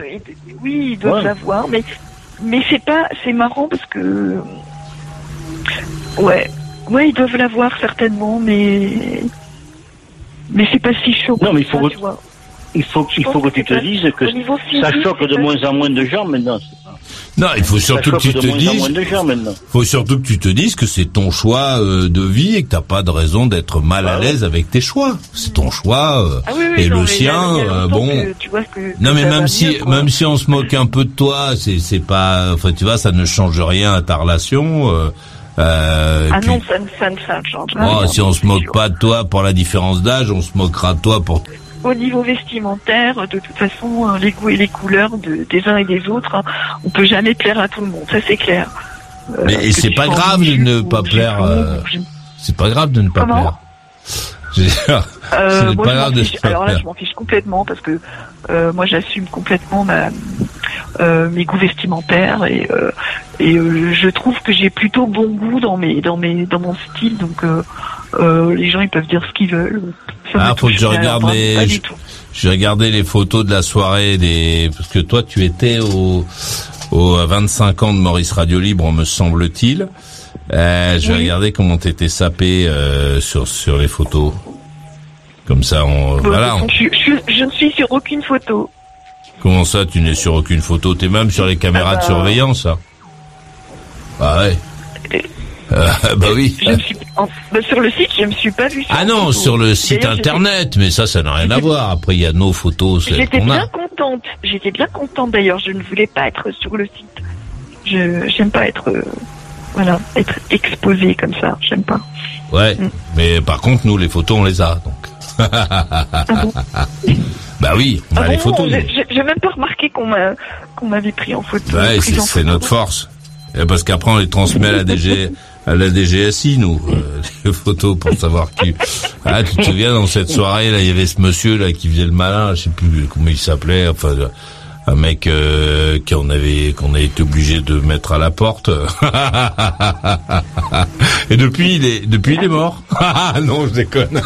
oui ils doivent Ouais. savoir mais mais c'est pas c'est marrant parce que ouais ouais ils doivent l'avoir certainement mais mais c'est pas si chaud Non, mais il que faut ça, que- tu vois. Il faut, il faut que tu te dises que ça choque de moins en moins de gens maintenant. Non, il faut surtout que tu te dises. Faut surtout que tu te dises que c'est ton choix euh, de vie et que t'as pas de raison d'être mal Bah à l'aise avec tes choix. C'est ton choix euh, Ah oui, oui, et non, le sien. il y a euh, bon. que tu vois que- Non mais même si mieux, même si on se moque un peu de toi, c'est c'est pas. Enfin tu vois, ça ne change rien à ta relation. euh, euh, Ah puis- non, ça ne ça ne- ça ne change Oh, rien. si on se moque pas de toi pour la différence d'âge, on se moquera de toi pour. Au niveau vestimentaire, de toute façon, euh, les goûts et les couleurs de- des uns et des autres, hein, on peut jamais plaire à tout le monde, ça c'est clair. Euh, Mais et que c'est pas grave de ne pas plaire. euh, C'est pas grave de ne pas Comment plaire. Euh, moi, pas je fiche. Alors là, je m'en fiche complètement parce que euh, moi, j'assume complètement ma, euh, mes goûts vestimentaires et, euh, et euh, je trouve que j'ai plutôt bon goût dans mes, dans mes, dans mon style. Donc, euh, euh, les gens, ils peuvent dire ce qu'ils veulent. Ça Ah, faut que je regarde les. J'ai regardé les photos de la soirée des parce que toi tu étais au au 25 ans de Maurice Radio Libre, me semble-t-il. Euh, je vais Oui. regarder comment t'étais sapé euh, sur sur les photos. Comme ça, on Bon, voilà. je, je- je ne suis sur aucune photo. Comment ça, tu n'es sur aucune photo? T'es même sur les caméras Ah bah. de surveillance, ça Ah ouais. Euh, bah oui. Je me suis, en- bah, sur le site, je me suis pas vue. Sur Ah non, photo. sur le site internet, mais ça, ça n'a rien à voir. Après, il y a nos photos, J'étais bien contente. J'étais bien contente d'ailleurs. Je ne voulais pas être sur le site. Je j'aime pas être euh, voilà être exposée comme ça. J'aime pas. Ouais, mais par contre, nous, les photos, on les a, donc. bah oui, on a Ah les bon, photos. j'ai- même pas remarqué qu'on m'a qu'on m'avait pris en photo. Ouais, prise c'est notre force. Et parce qu'après, on les transmet à la DG, à la DGSI, nous, euh, les photos pour savoir qui. Ah, tu te souviens dans cette soirée là, il y avait ce monsieur là qui faisait le malin, je sais plus comment il s'appelait, enfin un mec euh, qu'on avait qu'on a été obligé de mettre à la porte. Et depuis il est depuis il est mort. non, je déconne.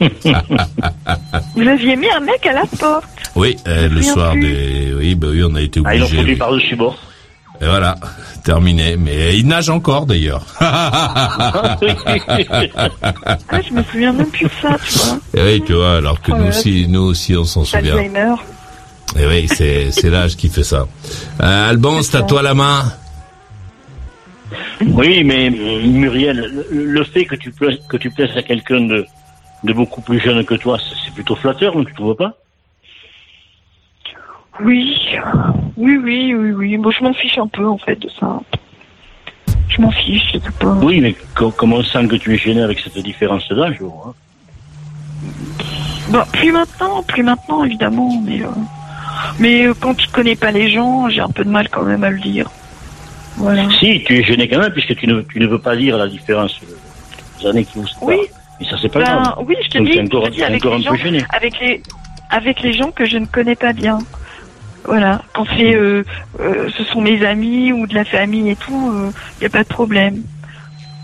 Vous aviez mis un mec à la porte. oui, euh, le soir plus. des oui, bah oui, on a été Ah, ils l'ont obligé. foutu par-dessus bord. Et voilà, terminé. Mais il nage encore d'ailleurs. Ah, je me souviens même plus de ça, tu vois. Et oui, tu vois, alors que Oh nous là. aussi, nous aussi, on s'en souvient. Alzheimer. Et oui, c'est c'est l'âge qui fait ça. Euh, Alban, c'est à toi la main. Oui, mais euh, Muriel, le, le fait que tu plaises, que tu plaises à quelqu'un de, de beaucoup plus jeune que toi, c'est- c'est plutôt flatteur, non, tu trouves pas? Oui, oui, oui, oui, oui. Bon, je m'en fiche un peu en fait de ça. Je m'en fiche, je sais pas. Oui, mais co- comme on sent que tu es gêné avec cette différence d'âge, hein? Bon, plus maintenant, plus maintenant évidemment, mais euh, mais euh, quand tu connais pas les gens, j'ai un peu de mal quand même à le dire. Voilà. Si, tu es gêné quand même, puisque tu ne, tu ne veux pas dire la différence euh, des années qui vous séparent. Oui. Et ça, c'est pas Ben, grave. oui, je te Donc, dis, encore, je te dis avec les gens, gêné. avec les avec les gens que je ne connais pas bien. Voilà, quand c'est euh, euh, ce sont mes amis ou de la famille et tout, il n'y a pas de problème.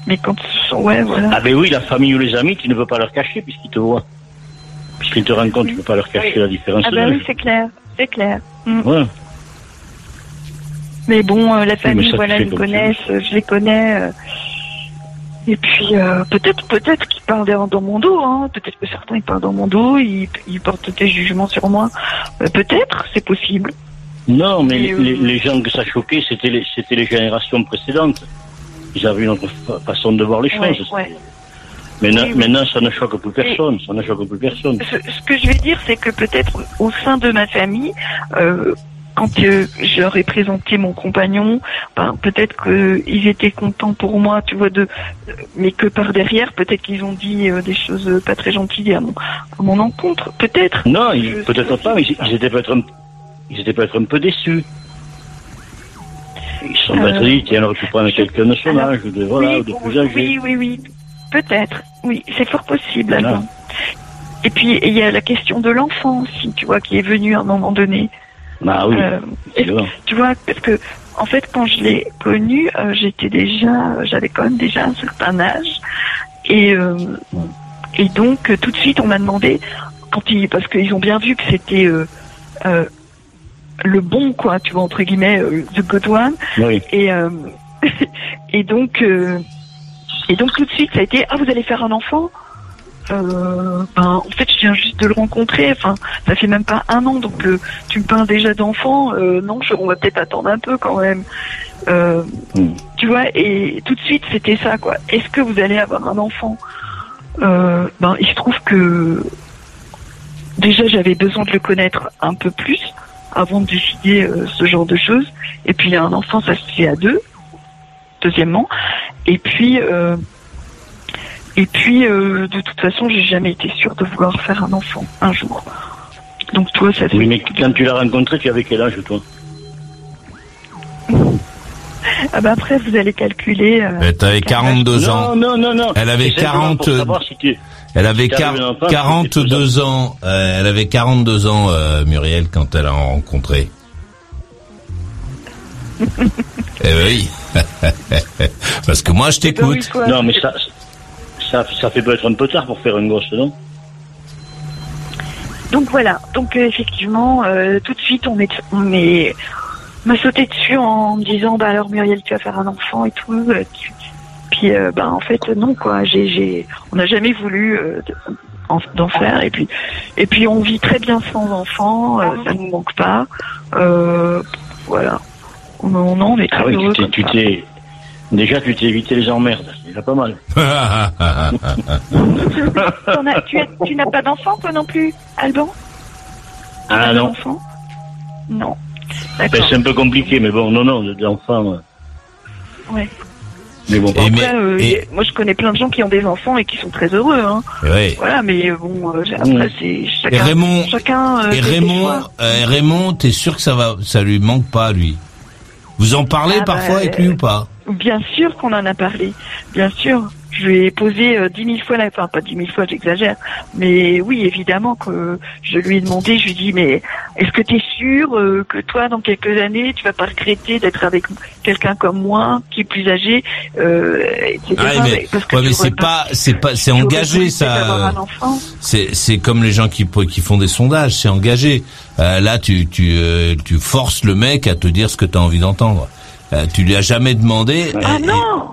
Mais quand ce sont ouais, voilà. Ah ben oui, la famille ou les amis, tu ne veux pas leur cacher puisqu'ils te voient. Puisqu'ils te rendent compte, tu ne peux pas leur cacher la différence Ah ben oui, c'est clair, c'est clair. Mm. Mais bon, euh, la famille, ça, voilà, ils connaissent, je les connais. euh, et puis euh, peut-être, peut-être qu'ils parlent dans mon dos. Hein. Peut-être que certains ils parlent dans mon dos, ils, ils portent des jugements sur moi. Peut-être, c'est possible. Non, mais les, les gens que ça choquait, c'était les, c'était les générations précédentes. Ils avaient une autre fa- façon de voir les Ouais, choses. ouais. Maintenant, Oui, oui. maintenant, ça ne choque plus personne. Ça ne choque plus personne. Ce, ce que je vais dire, c'est que peut-être au sein de ma famille, euh, quand euh, je leur ai présenté mon compagnon, ben, peut-être qu'ils étaient contents pour moi, tu vois, de, mais que par derrière, peut-être qu'ils ont dit euh, des choses pas très gentilles à mon, à mon encontre. Peut-être. Non, peut-être pas, mais ils, étaient peut-être un, ils étaient peut-être un peu déçus. Ils sont Euh, peut-être dit, tiens, aurait pu prendre quelqu'un de son âge, ou de, voilà, oui, ou de plus âgé. oui, oui, oui. Peut-être. Oui, c'est fort possible. Et puis il y a la question de l'enfant aussi, tu vois, qui est venu à un moment donné. Ah oui, Euh. Tu vois, parce que en fait, quand je l'ai connu, euh, j'étais déjà, j'avais quand même déjà un certain âge, et euh, et donc euh, tout de suite on m'a demandé quand ils, parce qu'ils ont bien vu que c'était euh, euh, le bon quoi, tu vois entre guillemets, the good one, Oui. et euh, et donc euh, et donc tout de suite ça a été ah vous allez faire un enfant? Euh, ben, en fait, je viens juste de le rencontrer. Enfin, ça fait même pas un an, donc euh, tu me parles déjà d'enfant. Euh, non, je, on va peut-être attendre un peu quand même. Euh, Hmm. Tu vois, et tout de suite c'était ça, quoi. Est-ce que vous allez avoir un enfant? Euh, Ben, il se trouve que déjà j'avais besoin de le connaître un peu plus avant de décider euh, ce genre de choses. Et puis un enfant, ça se fait à deux. Deuxièmement, et puis. Euh, et puis, euh, de toute façon, j'ai jamais été sûre de vouloir faire un enfant un jour. Donc toi, ça fait. Oui, mais quand tu l'as rencontré, tu avais quel âge, toi? Ah bah après, vous allez calculer. euh, Mais t'avais 42 ans. Non, non, non, non. Elle avait C'est simplement 40 pour savoir si tu- Elle avait si t'avais quar- un enfant, 42 ans. euh, elle avait 42 ans, euh, Muriel, quand elle a rencontré. eh oui. Parce que moi, je t'écoute. Non, mais ça, ça, ça fait peut-être un peu tard pour faire un gosse, non? Donc voilà. Donc euh, effectivement, euh, tout de suite, on est, on est, on m'a sauté dessus en me disant, bah alors Muriel, tu vas faire un enfant et tout. euh, tu- Puis euh, bah en fait non quoi. J'ai, j'ai, on n'a jamais voulu euh, de- en- d'en faire. Et puis, et puis on vit très bien sans enfant. euh, ça nous manque pas. Euh, voilà. On, on en est très Ah oui, heureux. tu t'es, déjà, tu t'es évité les emmerdes. C'est déjà pas mal. As- tu, as- tu n'as pas d'enfant toi non plus, Alban? Ah non. Non. Ben, c'est un peu compliqué, mais bon, non, non, d'enfants. euh, Ouais. Mais bon, Après, euh, et- moi je connais plein de gens qui ont des enfants et qui sont très heureux. Hein. Ouais. Voilà, mais euh, bon, euh, après c'est Et. Raymond, chacun. euh, et Raymond, euh, Raymond, t'es sûr que ça va, ça lui manque pas, lui? Vous en parlez Ah, parfois bah, avec lui ou pas Bien sûr qu'on en a parlé, bien sûr. Je lui ai posé euh, dix mille fois, la... enfin pas dix mille fois, j'exagère, mais oui, évidemment que je lui ai demandé, je lui ai dit, mais est-ce que tu es sûr euh, que toi, dans quelques années, tu vas pas regretter d'être avec quelqu'un comme moi, qui est plus âgé, euh, etc. Mais, Parce que ouais, mais c'est pas, c'est pas, c'est engagé ça. euh. C'est, c'est comme les gens qui, qui font des sondages, c'est engagé. Euh, là, tu, tu, euh, tu forces le mec à te dire ce que tu as envie d'entendre. Euh, tu lui as jamais demandé. Ah non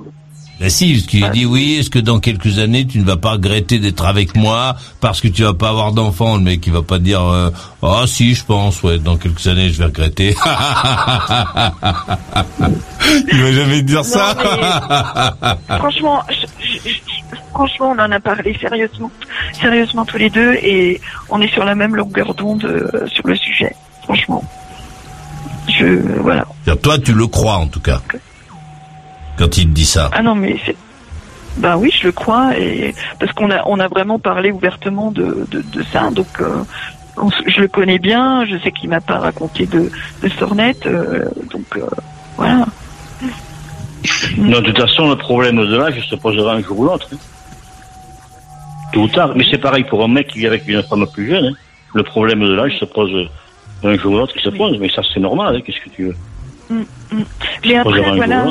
Ben si, parce qu'il dit oui, est-ce que dans quelques années tu ne vas pas regretter d'être avec moi parce que tu vas pas avoir d'enfant? Le mec il va pas dire euh, ah si je pense ouais dans quelques années je vais regretter. il va jamais dire ça. Franchement, je- je- franchement, on en a parlé sérieusement, sérieusement tous les deux, et on est sur la même longueur d'onde euh, sur le sujet. Franchement, je voilà. Toi tu le crois en tout cas quand il te dit ça. Ah non, mais c'est. Ben oui, je le crois, et parce qu'on a on a vraiment parlé ouvertement de de, de ça, donc. euh, on s- je le connais bien, je sais qu'il m'a pas raconté de, de sornettes, euh, donc euh, voilà. Non, de toute façon, le problème de l'âge se posera un jour ou l'autre. hein. Tôt ou tard. Mais c'est pareil pour un mec qui vit avec une femme plus jeune. hein. Le problème de l'âge se pose un jour ou l'autre qui se pose. Mais ça, c'est normal. hein. Qu'est-ce que tu veux? Mais Faut après, avoir un voilà,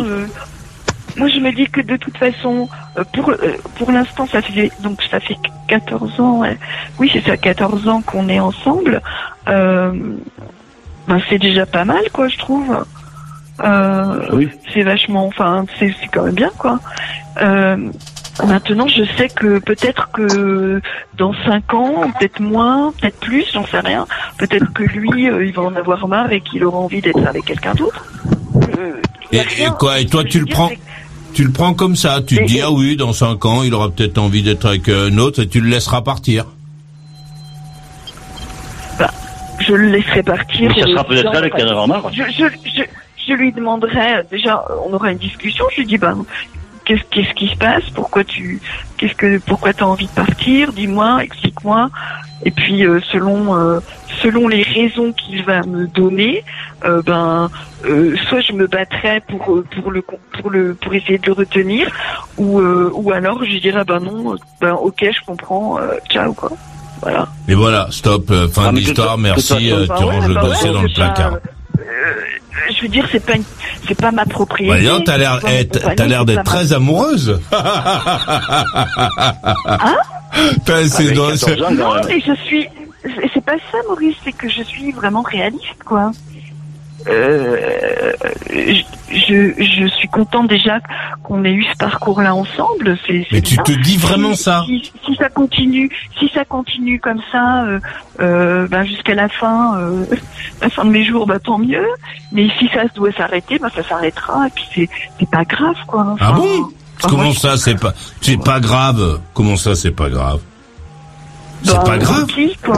moi je me dis que de toute façon, euh, pour euh, pour l'instant, ça fait donc ça fait 14 ans, oui c'est ça, 14 ans qu'on est ensemble. Euh, ben, c'est déjà pas mal, quoi, je trouve. Euh, Oui. C'est vachement, enfin, c'est c'est quand même bien, quoi. Euh, Maintenant, je sais que peut-être que dans cinq ans, peut-être moins, peut-être plus, j'en sais rien. Peut-être que lui, euh, il va en avoir marre et qu'il aura envie d'être avec quelqu'un d'autre. Euh, Et, et quoi Et toi tu le prends tu le prends comme ça, tu te dis ah oui dans cinq ans il aura peut-être envie d'être avec euh, un autre et tu le laisseras partir. je le laisserai partir. Mais ça sera peut-être disant, elle qui en aura marre. Je, je, je, je lui demanderai, euh, déjà, on aura une discussion, je lui dis, ben, qu'est-ce qu'est-ce qui se passe? Pourquoi tu, qu'est-ce que, pourquoi t'as envie de partir? Dis-moi, explique-moi. Et puis, euh, selon, euh, selon les raisons qu'il va me donner, euh, ben, euh, soit je me battrai pour, euh, pour le, pour le, pour essayer de le retenir, ou, euh, ou alors je dirais, ben non, ben ok, je comprends, euh, ciao quoi. Voilà. Et voilà, stop, euh, fin Ah, de l'histoire, merci, tu ranges le bah dossier dans le placard. Euh, je veux dire, c'est pas une- c'est pas ma propriété. Bah, donc, t'as l'air, t'as l'air d'être très amoureuse. Hein c'est Avec drôle, 14 ans, quand Non, mais je suis. C'est pas ça, Maurice. C'est que je suis vraiment réaliste, quoi. Euh, je, je, je suis contente déjà qu'on ait eu ce parcours-là ensemble. C'est, c'est Mais tu te dis vraiment Si- ça si, si ça continue, si ça continue comme ça, euh, euh, ben jusqu'à la fin, euh, la fin de mes jours, bah tant mieux. Mais si ça doit s'arrêter, ben ça s'arrêtera. Et puis c'est, c'est pas grave, quoi. Ah bon enfin, Comment moi, ça, c'est pas, c'est pas grave Comment ça, c'est pas grave C'est bah, pas grave quoi.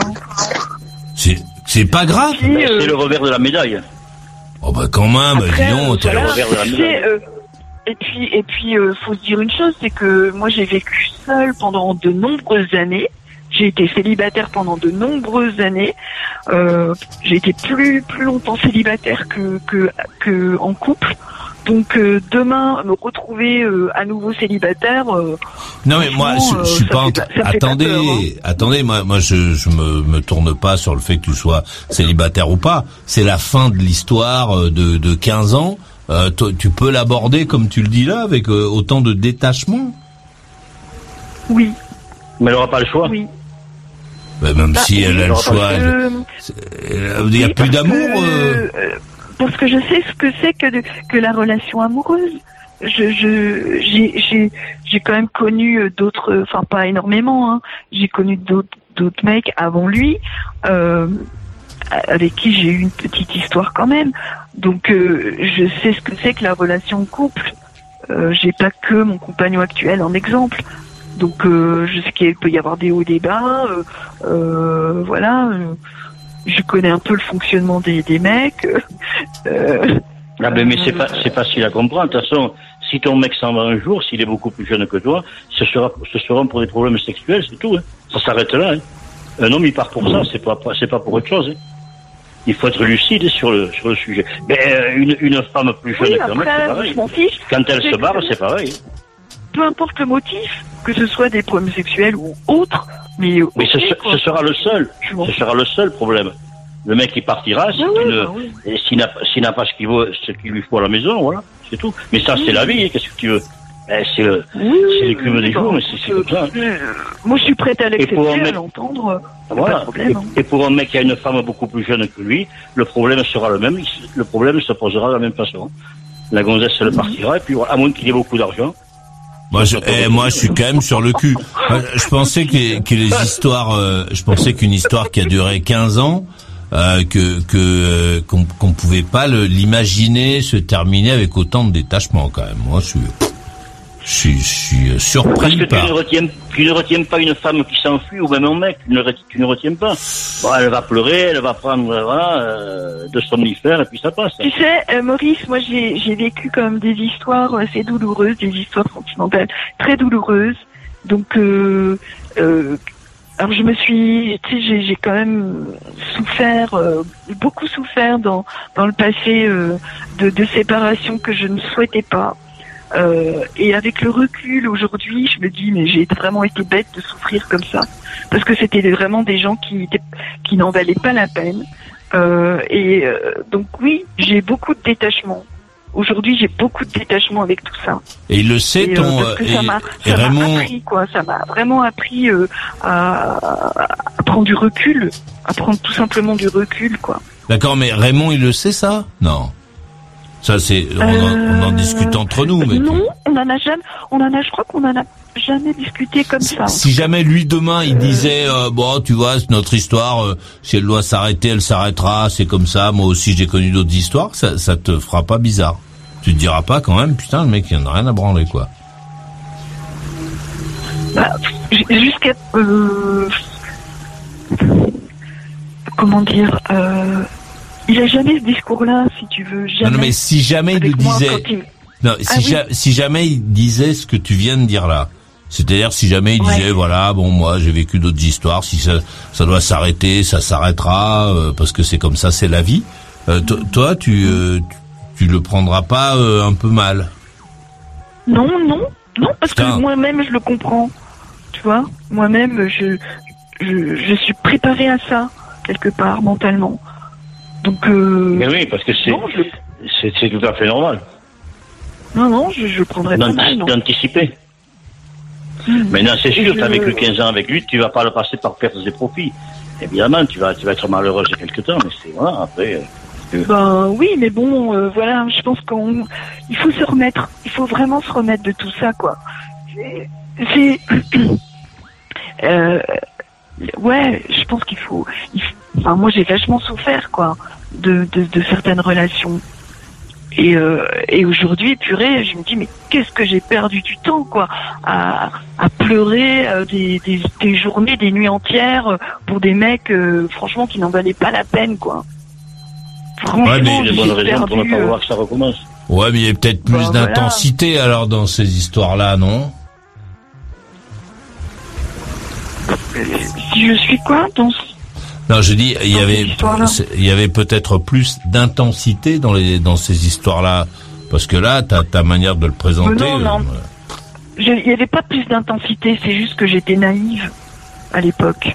C'est, c'est pas grave Ben, euh, C'est le revers de la médaille. Oh bah quand même, Après, dis donc, euh, voilà, euh, et puis, et puis, euh, faut se dire une chose, c'est que moi j'ai vécu seule pendant de nombreuses années. J'ai été célibataire pendant de nombreuses années. Euh, j'ai été plus plus longtemps célibataire que que que en couple. Donc euh, demain me retrouver euh, à nouveau célibataire. euh, Non mais moi, je, je suis pas en pas Attendez, peur, hein. attendez, moi, moi, je, je me, me tourne pas sur le fait que tu sois célibataire ou pas. C'est la fin de l'histoire de, de 15 ans. Euh, toi, tu peux l'aborder comme tu le dis là, avec euh, autant de détachement. Oui, Mais elle n'aura pas le choix. oui. Bah, même Bah, si elle a le choix, il n'y a Oui, plus d'amour. Euh. euh, parce que je sais ce que c'est que, que la relation amoureuse. Je, j'ai, quand même connu euh, d'autres, enfin pas énormément. Hein. J'ai connu d'autres, mecs avant lui, euh, avec qui j'ai eu une petite histoire quand même. Donc euh, je sais ce que c'est que la relation couple. Euh, j'ai pas que mon compagnon actuel en exemple. Donc euh, je sais qu'il peut y avoir des hauts et des bas. euh, euh, voilà. Je connais un peu le fonctionnement des, des mecs. Euh, Ah ben, mais c'est pas, c'est facile à comprendre. De toute façon, si ton mec s'en va un jour, s'il est beaucoup plus jeune que toi, ce sera, ce sera pour des problèmes sexuels, c'est tout. Hein. Ça s'arrête là. Hein. Un homme, il part pour ça, c'est pas, c'est pas pour autre chose. Hein. il faut être lucide sur le sur le sujet. Mais euh, une, une femme plus jeune Oui, qu'un mec, c'est pareil. je m'en fiche. Quand elle se barre, c'est pareil. Peu importe le motif, que ce soit des problèmes sexuels ou autres, mais, Mais ce, ce- sera le seul. Ce sera le seul problème. Le mec qui partira, Oui, oui, ne- bah oui. et s'il n'a s'il n'a pas ce qu'il veut, ce qu'il lui faut à la maison, voilà, c'est tout. Mais ça, c'est la vie. hein, Qu'est-ce que tu veux? Eh, C'est le, Oui, c'est l'écume des jours, mais c'est c'est comme ça. euh, Moi, je suis prête à Et l'accepter, à l'entendre. euh, Pas de Voilà. problème. hein. Et, et pour un mec qui a une femme beaucoup plus jeune que lui, le problème sera le même. il Le problème se posera de la même façon. La gonzesse, elle partira, et puis à moins qu'il ait beaucoup d'argent. Moi, je, eh, moi, je suis quand même sur le cul. Euh, Je pensais que, que les histoires, euh, je pensais qu'une histoire qui a duré 15 ans, euh, que euh, qu'on qu'on pouvait pas l'imaginer se terminer avec autant de détachement quand même. Moi, je suis, je suis, je suis Parce surpris que tu ne, retiens, tu ne retiens pas une femme qui s'enfuit, ou même un mec, tu ne, tu ne retiens pas. Bon, elle va pleurer, elle va prendre euh, voilà, euh, de somnifères, et puis ça passe. Tu sais, euh, Maurice, moi j'ai j'ai vécu quand même des histoires assez douloureuses, des histoires sentimentales très douloureuses. Donc, euh, euh, alors je me suis, tu sais, j'ai- j'ai quand même souffert, euh, beaucoup souffert dans dans le passé euh, de, de séparations que je ne souhaitais pas. Euh, et avec le recul aujourd'hui, je me dis mais j'ai vraiment été bête de souffrir comme ça parce que c'était vraiment des gens qui n'en valaient pas la peine. Euh, et euh, donc oui, j'ai beaucoup de détachement. Aujourd'hui, j'ai beaucoup de détachement avec tout ça. Et il le sait, Et, ton. parce que et, ça m'a Raymond, appris quoi, ça m'a vraiment appris à, à prendre du recul, à prendre tout simplement du recul quoi. d'accord, mais Raymond, il le sait ça? Non. Ça, c'est, on, en, on en Euh, discute entre nous, mais. non, on en a jamais, on en a, je crois qu'on en a jamais discuté comme ça. Si jamais lui demain il disait euh, bon tu vois c'est notre histoire euh, si elle doit s'arrêter elle s'arrêtera c'est comme ça moi aussi j'ai connu d'autres histoires ça ça te fera pas bizarre tu te diras pas quand même putain le mec il en a rien à branler quoi Bah, jusqu'à euh, comment dire euh, il a jamais ce discours-là, si tu veux. Jamais. non, non, mais si jamais il Avec disait il- non Ah si, oui. ja- si jamais il disait ce que tu viens de dire là c'est-à-dire si jamais il Ouais. disait voilà bon moi j'ai vécu d'autres histoires si ça ça doit s'arrêter ça s'arrêtera euh, parce que c'est comme ça c'est la vie Euh, to- toi tu, euh, tu tu le prendras pas euh, un peu mal Non, non, non, parce Putain. que moi-même je le comprends. Tu vois, moi-même je, je je suis préparée à ça quelque part mentalement. Donc euh, Mais oui, parce que c'est je, tout à fait normal non, non, je, je le prendrais pas d'anticiper. Hmm. Maintenant, c'est sûr, Je- tu as vécu 15 ans avec lui, tu vas pas le passer par perte des profits. Évidemment, tu vas, tu vas être malheureuse quelque temps, mais c'est voilà, après. euh, Ben oui, mais bon, euh, voilà, je pense qu'on, il faut se remettre, il faut vraiment se remettre de tout ça, quoi. C'est, c'est- euh, ouais, je pense qu'il faut, il faut- enfin moi j'ai vachement souffert, quoi, de, de, de certaines relations. Et, euh, et aujourd'hui, purée, je me dis mais qu'est-ce que j'ai perdu du temps, quoi, à, à pleurer euh, des, des, des journées, des nuits entières euh, pour des mecs, euh, franchement, qui n'en valaient pas la peine, quoi. Franchement, Ouais, mais Il y a de j'ai raisons pour ne perdu, pas euh, vouloir que ça recommence. Ouais, mais il y a peut-être plus Bah, voilà. d'intensité alors dans ces histoires-là, non? Si je suis quoi dans ce- Non, je dis, il y avait, il y avait peut-être plus d'intensité dans les dans ces histoires-là, parce que là, ta ta manière de le présenter. non, non. euh, je- Il n'y avait pas plus d'intensité, c'est juste que j'étais naïve à l'époque.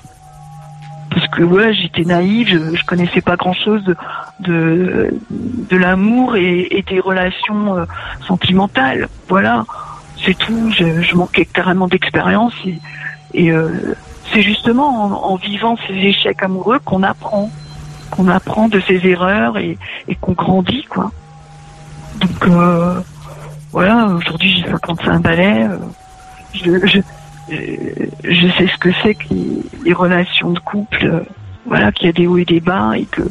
Parce que ouais, j'étais naïve, je, je connaissais pas grand-chose de de, de l'amour et, et des relations euh, sentimentales. Voilà, c'est tout. Je, je manquais carrément d'expérience et, et euh, c'est justement en, vivant ces échecs amoureux qu'on apprend, qu'on apprend de ses erreurs et, qu'on grandit quoi. Donc euh, voilà, aujourd'hui j'ai 55 balais, euh, je, je, euh, je sais ce que c'est que les, relations de couple, euh, voilà, qu'il y a des hauts et des bas et que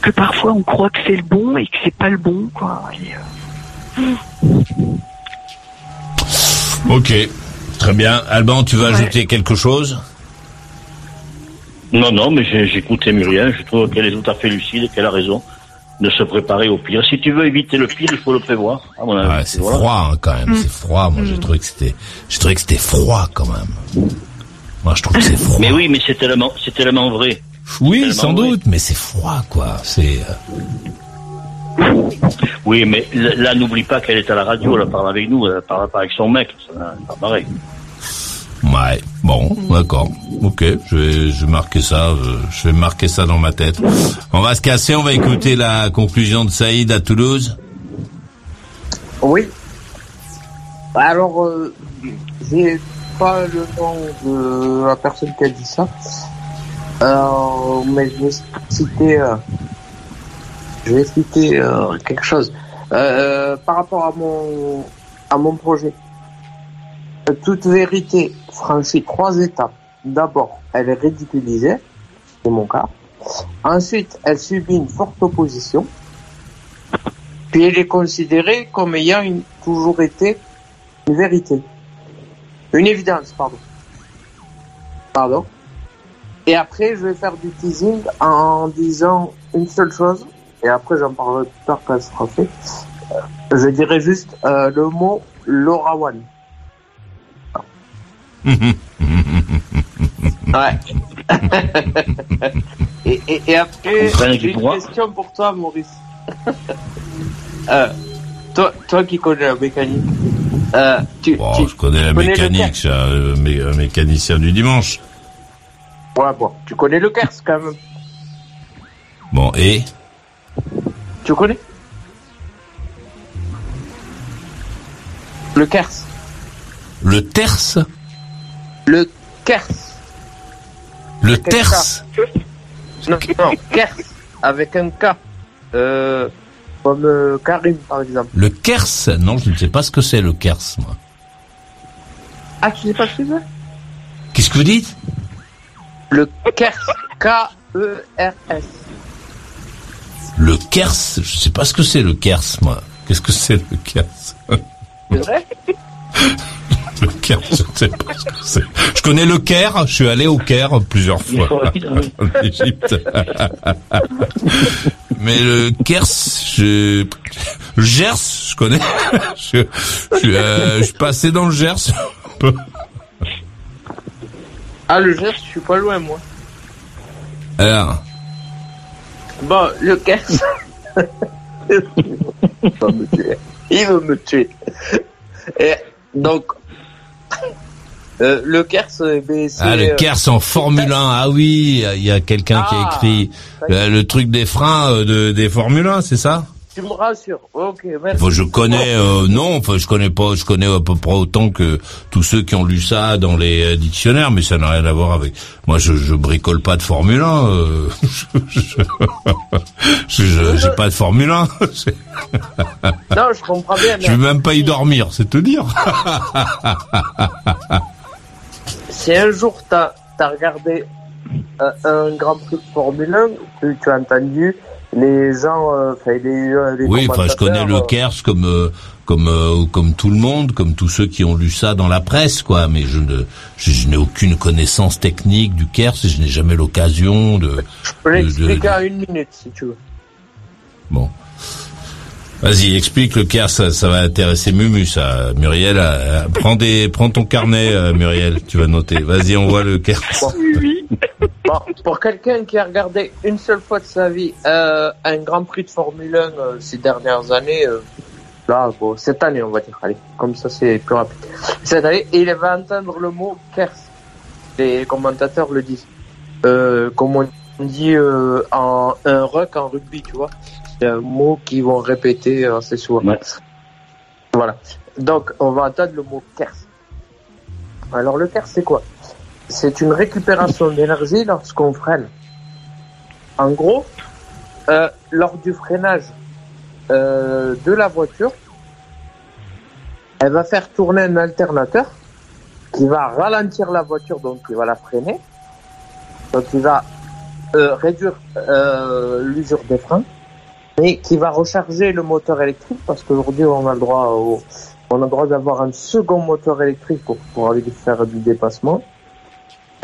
que parfois on croit que c'est le bon et que c'est pas le bon quoi. Ok, très bien. Alban, tu veux Ouais. ajouter quelque chose? Non, non, mais écouté Muriel, je trouve qu'elle est tout à fait lucide, qu'elle a raison de se préparer au pire. Si tu veux éviter le pire, il faut le prévoir. À mon avis. Ouais, c'est Voilà. froid hein, quand même, c'est froid. Moi, j'ai trouvé que c'était, j'ai trouvé que c'était froid quand même. Moi, je trouve que c'est froid. Mais oui, mais c'est tellement, c'est tellement vrai. Oui, sans doute, mais c'est froid, quoi. C'est. euh, Oui, mais là, n'oublie pas qu'elle est à la radio, elle parle avec nous, elle parle pas avec son mec, c'est pas pareil. Ouais, bon, d'accord. Ok, je vais, je vais marquer ça, euh, je vais marquer ça dans ma tête. On va se casser, on va écouter la conclusion de Saïd à Toulouse. Oui. Alors, euh, j'ai pas le nom de la personne qui a dit ça. Euh, mais je vais citer, euh, je vais citer euh, quelque chose. Euh, par rapport à mon, à mon projet. Euh, Toute vérité franchit trois étapes. D'abord, elle est ridiculisée, c'est mon cas. Ensuite, elle subit une forte opposition. Puis elle est considérée comme ayant toujours été une vérité. Une évidence, pardon. Pardon. Et après, je vais faire du teasing en disant une seule chose. Et après, j'en parlerai plus tard quand ce sera fait. Euh, Je dirais juste euh, le mot Lorawan. Ouais. et, et, et après, j'ai une question pour toi, Maurice. euh, toi, toi qui connais la mécanique, euh, tu, Bon, tu- je connais la connais mécanique, Kers je suis un euh, mé- un mécanicien du dimanche. Ouais, bon, tu connais le Kers quand même. Bon, et? Tu connais Le Kers. le terce Le Kers. Le terce Non, non, Kers. Avec un K. Euh, comme euh, Karim, par exemple. Le Kers Non, je ne sais pas ce que c'est le Kers, moi. Ah, tu sais pas ce que c'est? Qu'est-ce que vous dites? Le Kers. K-E-R-S. Le Kers Je sais pas ce que c'est le Kers, moi. Qu'est-ce que c'est le Kers? C'est vrai? Le Caire, je ne sais pas ce que c'est. Je connais le Caire, je suis allé au Caire plusieurs fois en Égypte. Mais le Kers, je... le Gers, je connais. Je, je, euh, je suis passé dans le Gers. un peu. Ah, le Gers, je suis pas loin, moi. Alors, Bon, le Kers. Il va me tuer. Il va me tuer. Et donc, euh, le Kers, eh ben, ah, le euh, Kers en Formule 1. Ah oui, il y a quelqu'un qui a Ah, écrit euh, le truc des freins euh, de, des Formule 1, c'est ça? Tu me rassures. Ok, merci. Enfin, je connais, euh, non, enfin, je connais pas, je connais à peu près autant que tous ceux qui ont lu ça dans les euh, dictionnaires, mais ça n'a rien à voir avec. Moi, je, je bricole pas de Formule 1. Euh, je, j'ai pas de Formule 1. Non, je comprends bien. Je vais même pas y dormir, c'est te dire. Si un jour t'as as regardé un Grand Prix de Formule 1, tu, tu as entendu les gens, euh, les, euh, les Oui, enfin, je connais le Kers comme euh, comme euh, comme tout le monde, comme tous ceux qui ont lu ça dans la presse, quoi. Mais je ne je, je n'ai aucune connaissance technique du Kers et je n'ai jamais l'occasion de. Je peux l'expliquer en une minute si tu veux. Bon. Vas-y, explique le Kers, ça, ça va intéresser Mumu, ça. Muriel, prends des, prends ton carnet, euh, Muriel, tu vas noter. Vas-y, on voit le Kers. Bon, pour quelqu'un qui a regardé une seule fois de sa vie euh, un Grand Prix de Formule 1 euh, ces dernières années, euh, là, bon, cette année on va dire, allez, comme ça c'est plus rapide. Cette année, il va entendre le mot Kers. Les commentateurs le disent. Euh, comme on dit euh, en un ruck en rugby, tu vois. C'est un mot qu'ils vont répéter euh, assez souvent. Ouais. Voilà. Donc, on va entendre le mot Kers. Alors, le Kers, c'est quoi? C'est une récupération d'énergie lorsqu'on freine. En gros, euh, lors du freinage euh, de la voiture, elle va faire tourner un alternateur qui va ralentir la voiture, donc qui va la freiner. Donc, il va euh, réduire euh, l'usure des freins, mais qui va recharger le moteur électrique parce qu'aujourd'hui on a le droit au, on a le droit d'avoir un second moteur électrique pour, pour aller faire du dépassement.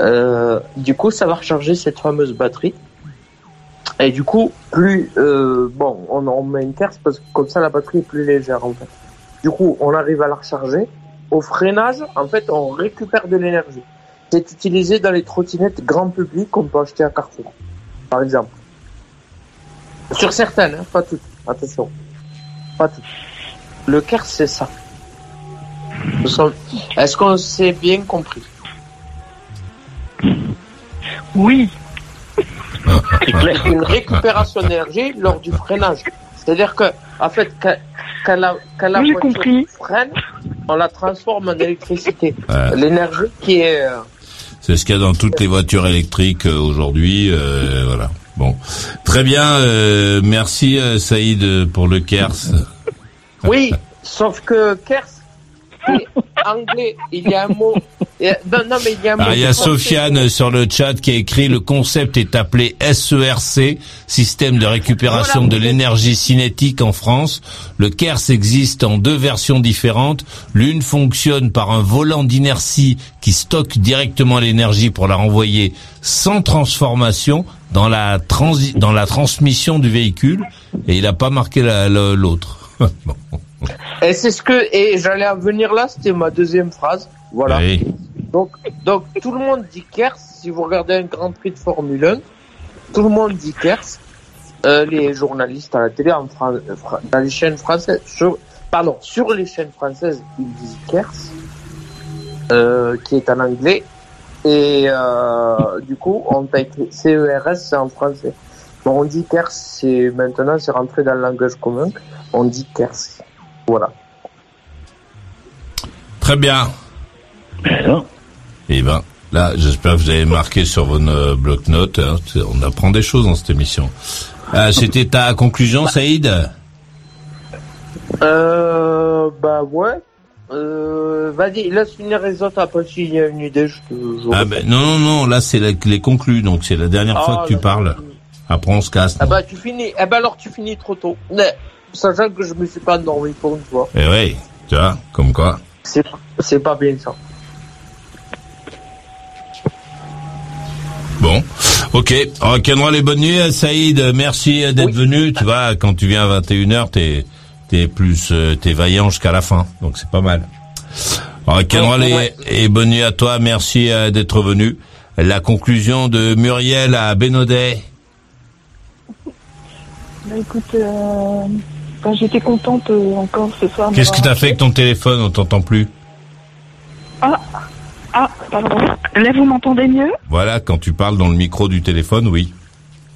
Euh, du coup, ça va recharger cette fameuse batterie. Et du coup, plus euh, bon, on, on met une tierce parce que comme ça la batterie est plus légère en fait. Du coup, on arrive à la recharger. Au freinage, en fait, on récupère de l'énergie. C'est utilisé dans les trottinettes grand public qu'on peut acheter à Carrefour. par exemple. Sur certaines, hein, pas toutes. Attention. Pas toutes. Le Kers, c'est ça. Est-ce qu'on s'est bien compris? Oui. Une récupération d'énergie lors du freinage. C'est-à-dire que, en fait, quand, quand la, quand la voiture compris. freine, on la transforme en électricité. Ouais. L'énergie qui est... euh, C'est ce qu'il y a dans toutes les voitures électriques euh, aujourd'hui. euh, voilà. Bon, très bien. euh, merci Saïd pour le Kers. Oui, sauf que Kers, anglais. Il y a un mot... il y a- Non, non, mais il y a un mot... Ah, il y a français. Sofiane sur le chat qui a écrit le concept est appelé SERC, système de récupération Voilà. de l'énergie cinétique en France. Le KERS existe en deux versions différentes. L'une fonctionne par un volant d'inertie qui stocke directement l'énergie pour la renvoyer sans transformation dans la transi dans la transmission du véhicule et il n'a pas marqué la- la- l'autre. Bon. Et c'est ce que... Et j'allais en venir là, c'était ma deuxième phrase. Voilà. Oui. Donc, donc tout le monde dit Kers. Si vous regardez un Grand Prix de Formule 1, tout le monde dit Kers. Euh, les journalistes à la télé, en Fran- euh, dans les chaînes françaises, sur, pardon, sur les chaînes françaises, ils disent Kers, euh, qui est en anglais. Et euh, du coup, on t'a écrit CERS, c'est en français. Bon, on dit Kers, c'est maintenant, c'est rentré dans le langage commun. On dit Kers. Voilà. Très bien. Eh ben, là, j'espère que vous avez marqué sur vos euh, bloc-notes. hein. On apprend des choses dans cette émission. Ah, C'était ta conclusion, Saïd? Euh, bah ouais. Euh, vas-y, laisse finir les autres, après s'il y a une idée, je te... je ah ben, Non, non, non, là, c'est la- les conclus, donc c'est la dernière fois Ah, que tu parles. Après, on se casse. Ah bah tu finis, eh ben alors tu finis trop tôt. Mais, sachant que je me suis pas endormi pour une fois. Eh oui, tu vois, comme quoi. C'est, c'est pas bien ça. Bon, ok. Rock'n'roll et bonne nuit, euh, Saïd. Merci d'être venu. Tu vois, quand tu viens à 21h, t'es t'es plus euh, t'es vaillant jusqu'à la fin, donc c'est pas mal. Et, ouais. et bonne nuit à toi. Merci euh, d'être venu. La conclusion de Muriel à Bénodet. Bah écoute, euh, j'étais contente euh, encore ce soir. Qu'est-ce que t'as fait avec ton téléphone On t'entend plus. Ah, ah, pardon. Là, vous m'entendez mieux? Voilà, quand tu parles dans le micro du téléphone, oui.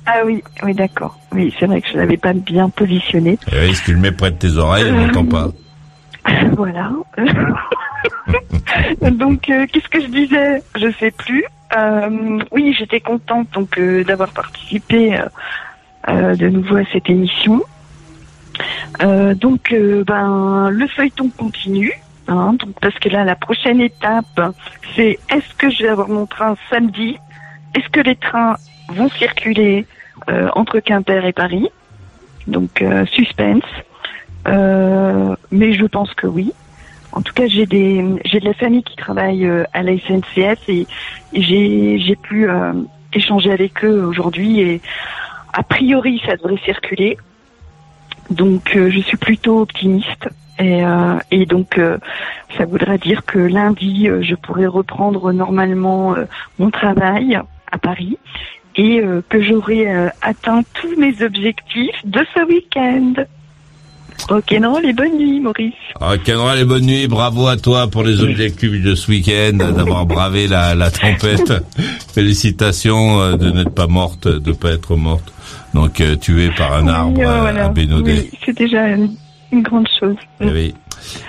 Ah oui, oui, d'accord. Oui, c'est vrai que je l'avais pas bien positionné. Eh oui, si tu le mets près de tes oreilles, on n'entend pas. voilà. donc, euh, qu'est-ce que je disais? Je sais plus. Euh, oui, j'étais contente donc euh, d'avoir participé euh, euh, de nouveau à cette émission. Euh, donc, euh, ben, le feuilleton continue. Hein, donc, parce que là, la prochaine étape, c'est est-ce que je vais avoir mon train samedi? Est-ce que les trains vont circuler euh, entre Quimper et Paris? Donc, euh, suspense. Mais je pense que oui. En tout cas, j'ai des j'ai de la famille qui travaille à la SNCF et, et j'ai j'ai pu échanger avec eux aujourd'hui et a priori ça devrait circuler. Donc euh, je suis plutôt optimiste et, euh, et donc euh, ça voudrait dire que lundi euh, je pourrais reprendre normalement euh, mon travail à Paris et euh, que j'aurai euh, atteint tous mes objectifs de ce week-end. Ok, non, les bonnes nuits, Maurice. Rock'n'roll et bonne nuit. Bravo à toi pour les objectifs de ce week-end, d'avoir bravé la, la tempête. Félicitations de n'être pas morte, de pas être morte. Donc euh, tuée par un arbre Oui, euh, euh, voilà. à Bénodet. Oui, c'est déjà une, une grande chose. Eh oui.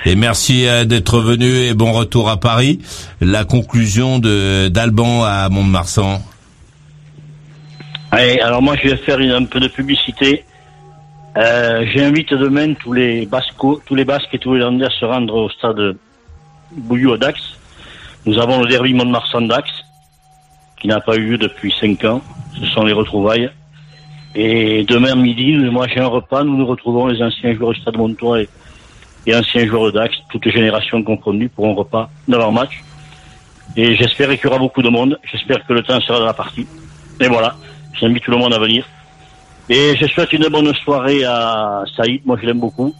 Et merci euh, d'être venu et bon retour à Paris. La conclusion de d'Alban à Mont-de-Marsan. Allez, alors moi je vais faire une- un peu de publicité. Euh, J'invite demain tous les Bascos, tous les Basques et tous les Landais à se rendre au stade Bouillou à Dax. Nous avons le derby Mont-de-Marsan-Dax, qui n'a pas eu lieu depuis cinq ans. Ce sont les retrouvailles. Et demain midi, moi j'ai un repas, nous nous retrouvons les anciens joueurs du stade Montois et, anciens joueurs de Dax, toutes générations confondues, pour un repas de leur match. Et j'espère qu'il y aura beaucoup de monde. J'espère que le temps sera dans la partie. Et voilà, j'invite tout le monde à venir. Et je souhaite une bonne soirée à Saïd, moi je l'aime beaucoup.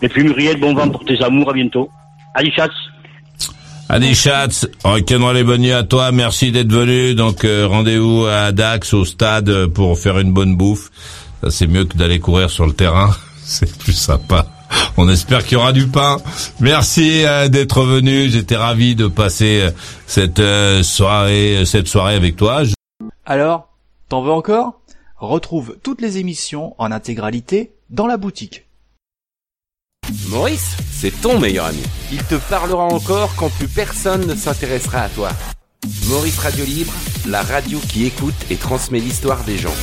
Et puis Muriel, bon vent pour tes amours, à bientôt. Allez, chat Allez, Schatz, rock'n'roll les bonnes nuits à toi. Merci d'être venu. Donc, euh, rendez-vous à Dax, au stade, pour faire une bonne bouffe. Ça, c'est mieux que d'aller courir sur le terrain. C'est plus sympa. On espère qu'il y aura du pain. Merci euh, d'être venu. J'étais ravi de passer euh, cette soirée, cette soirée avec toi. Alors, t'en veux encore? Retrouve toutes les émissions en intégralité dans la boutique. Maurice, c'est ton meilleur ami. Il te parlera encore quand plus personne ne s'intéressera à toi. Maurice Radio Libre, la radio qui écoute et transmet l'histoire des gens.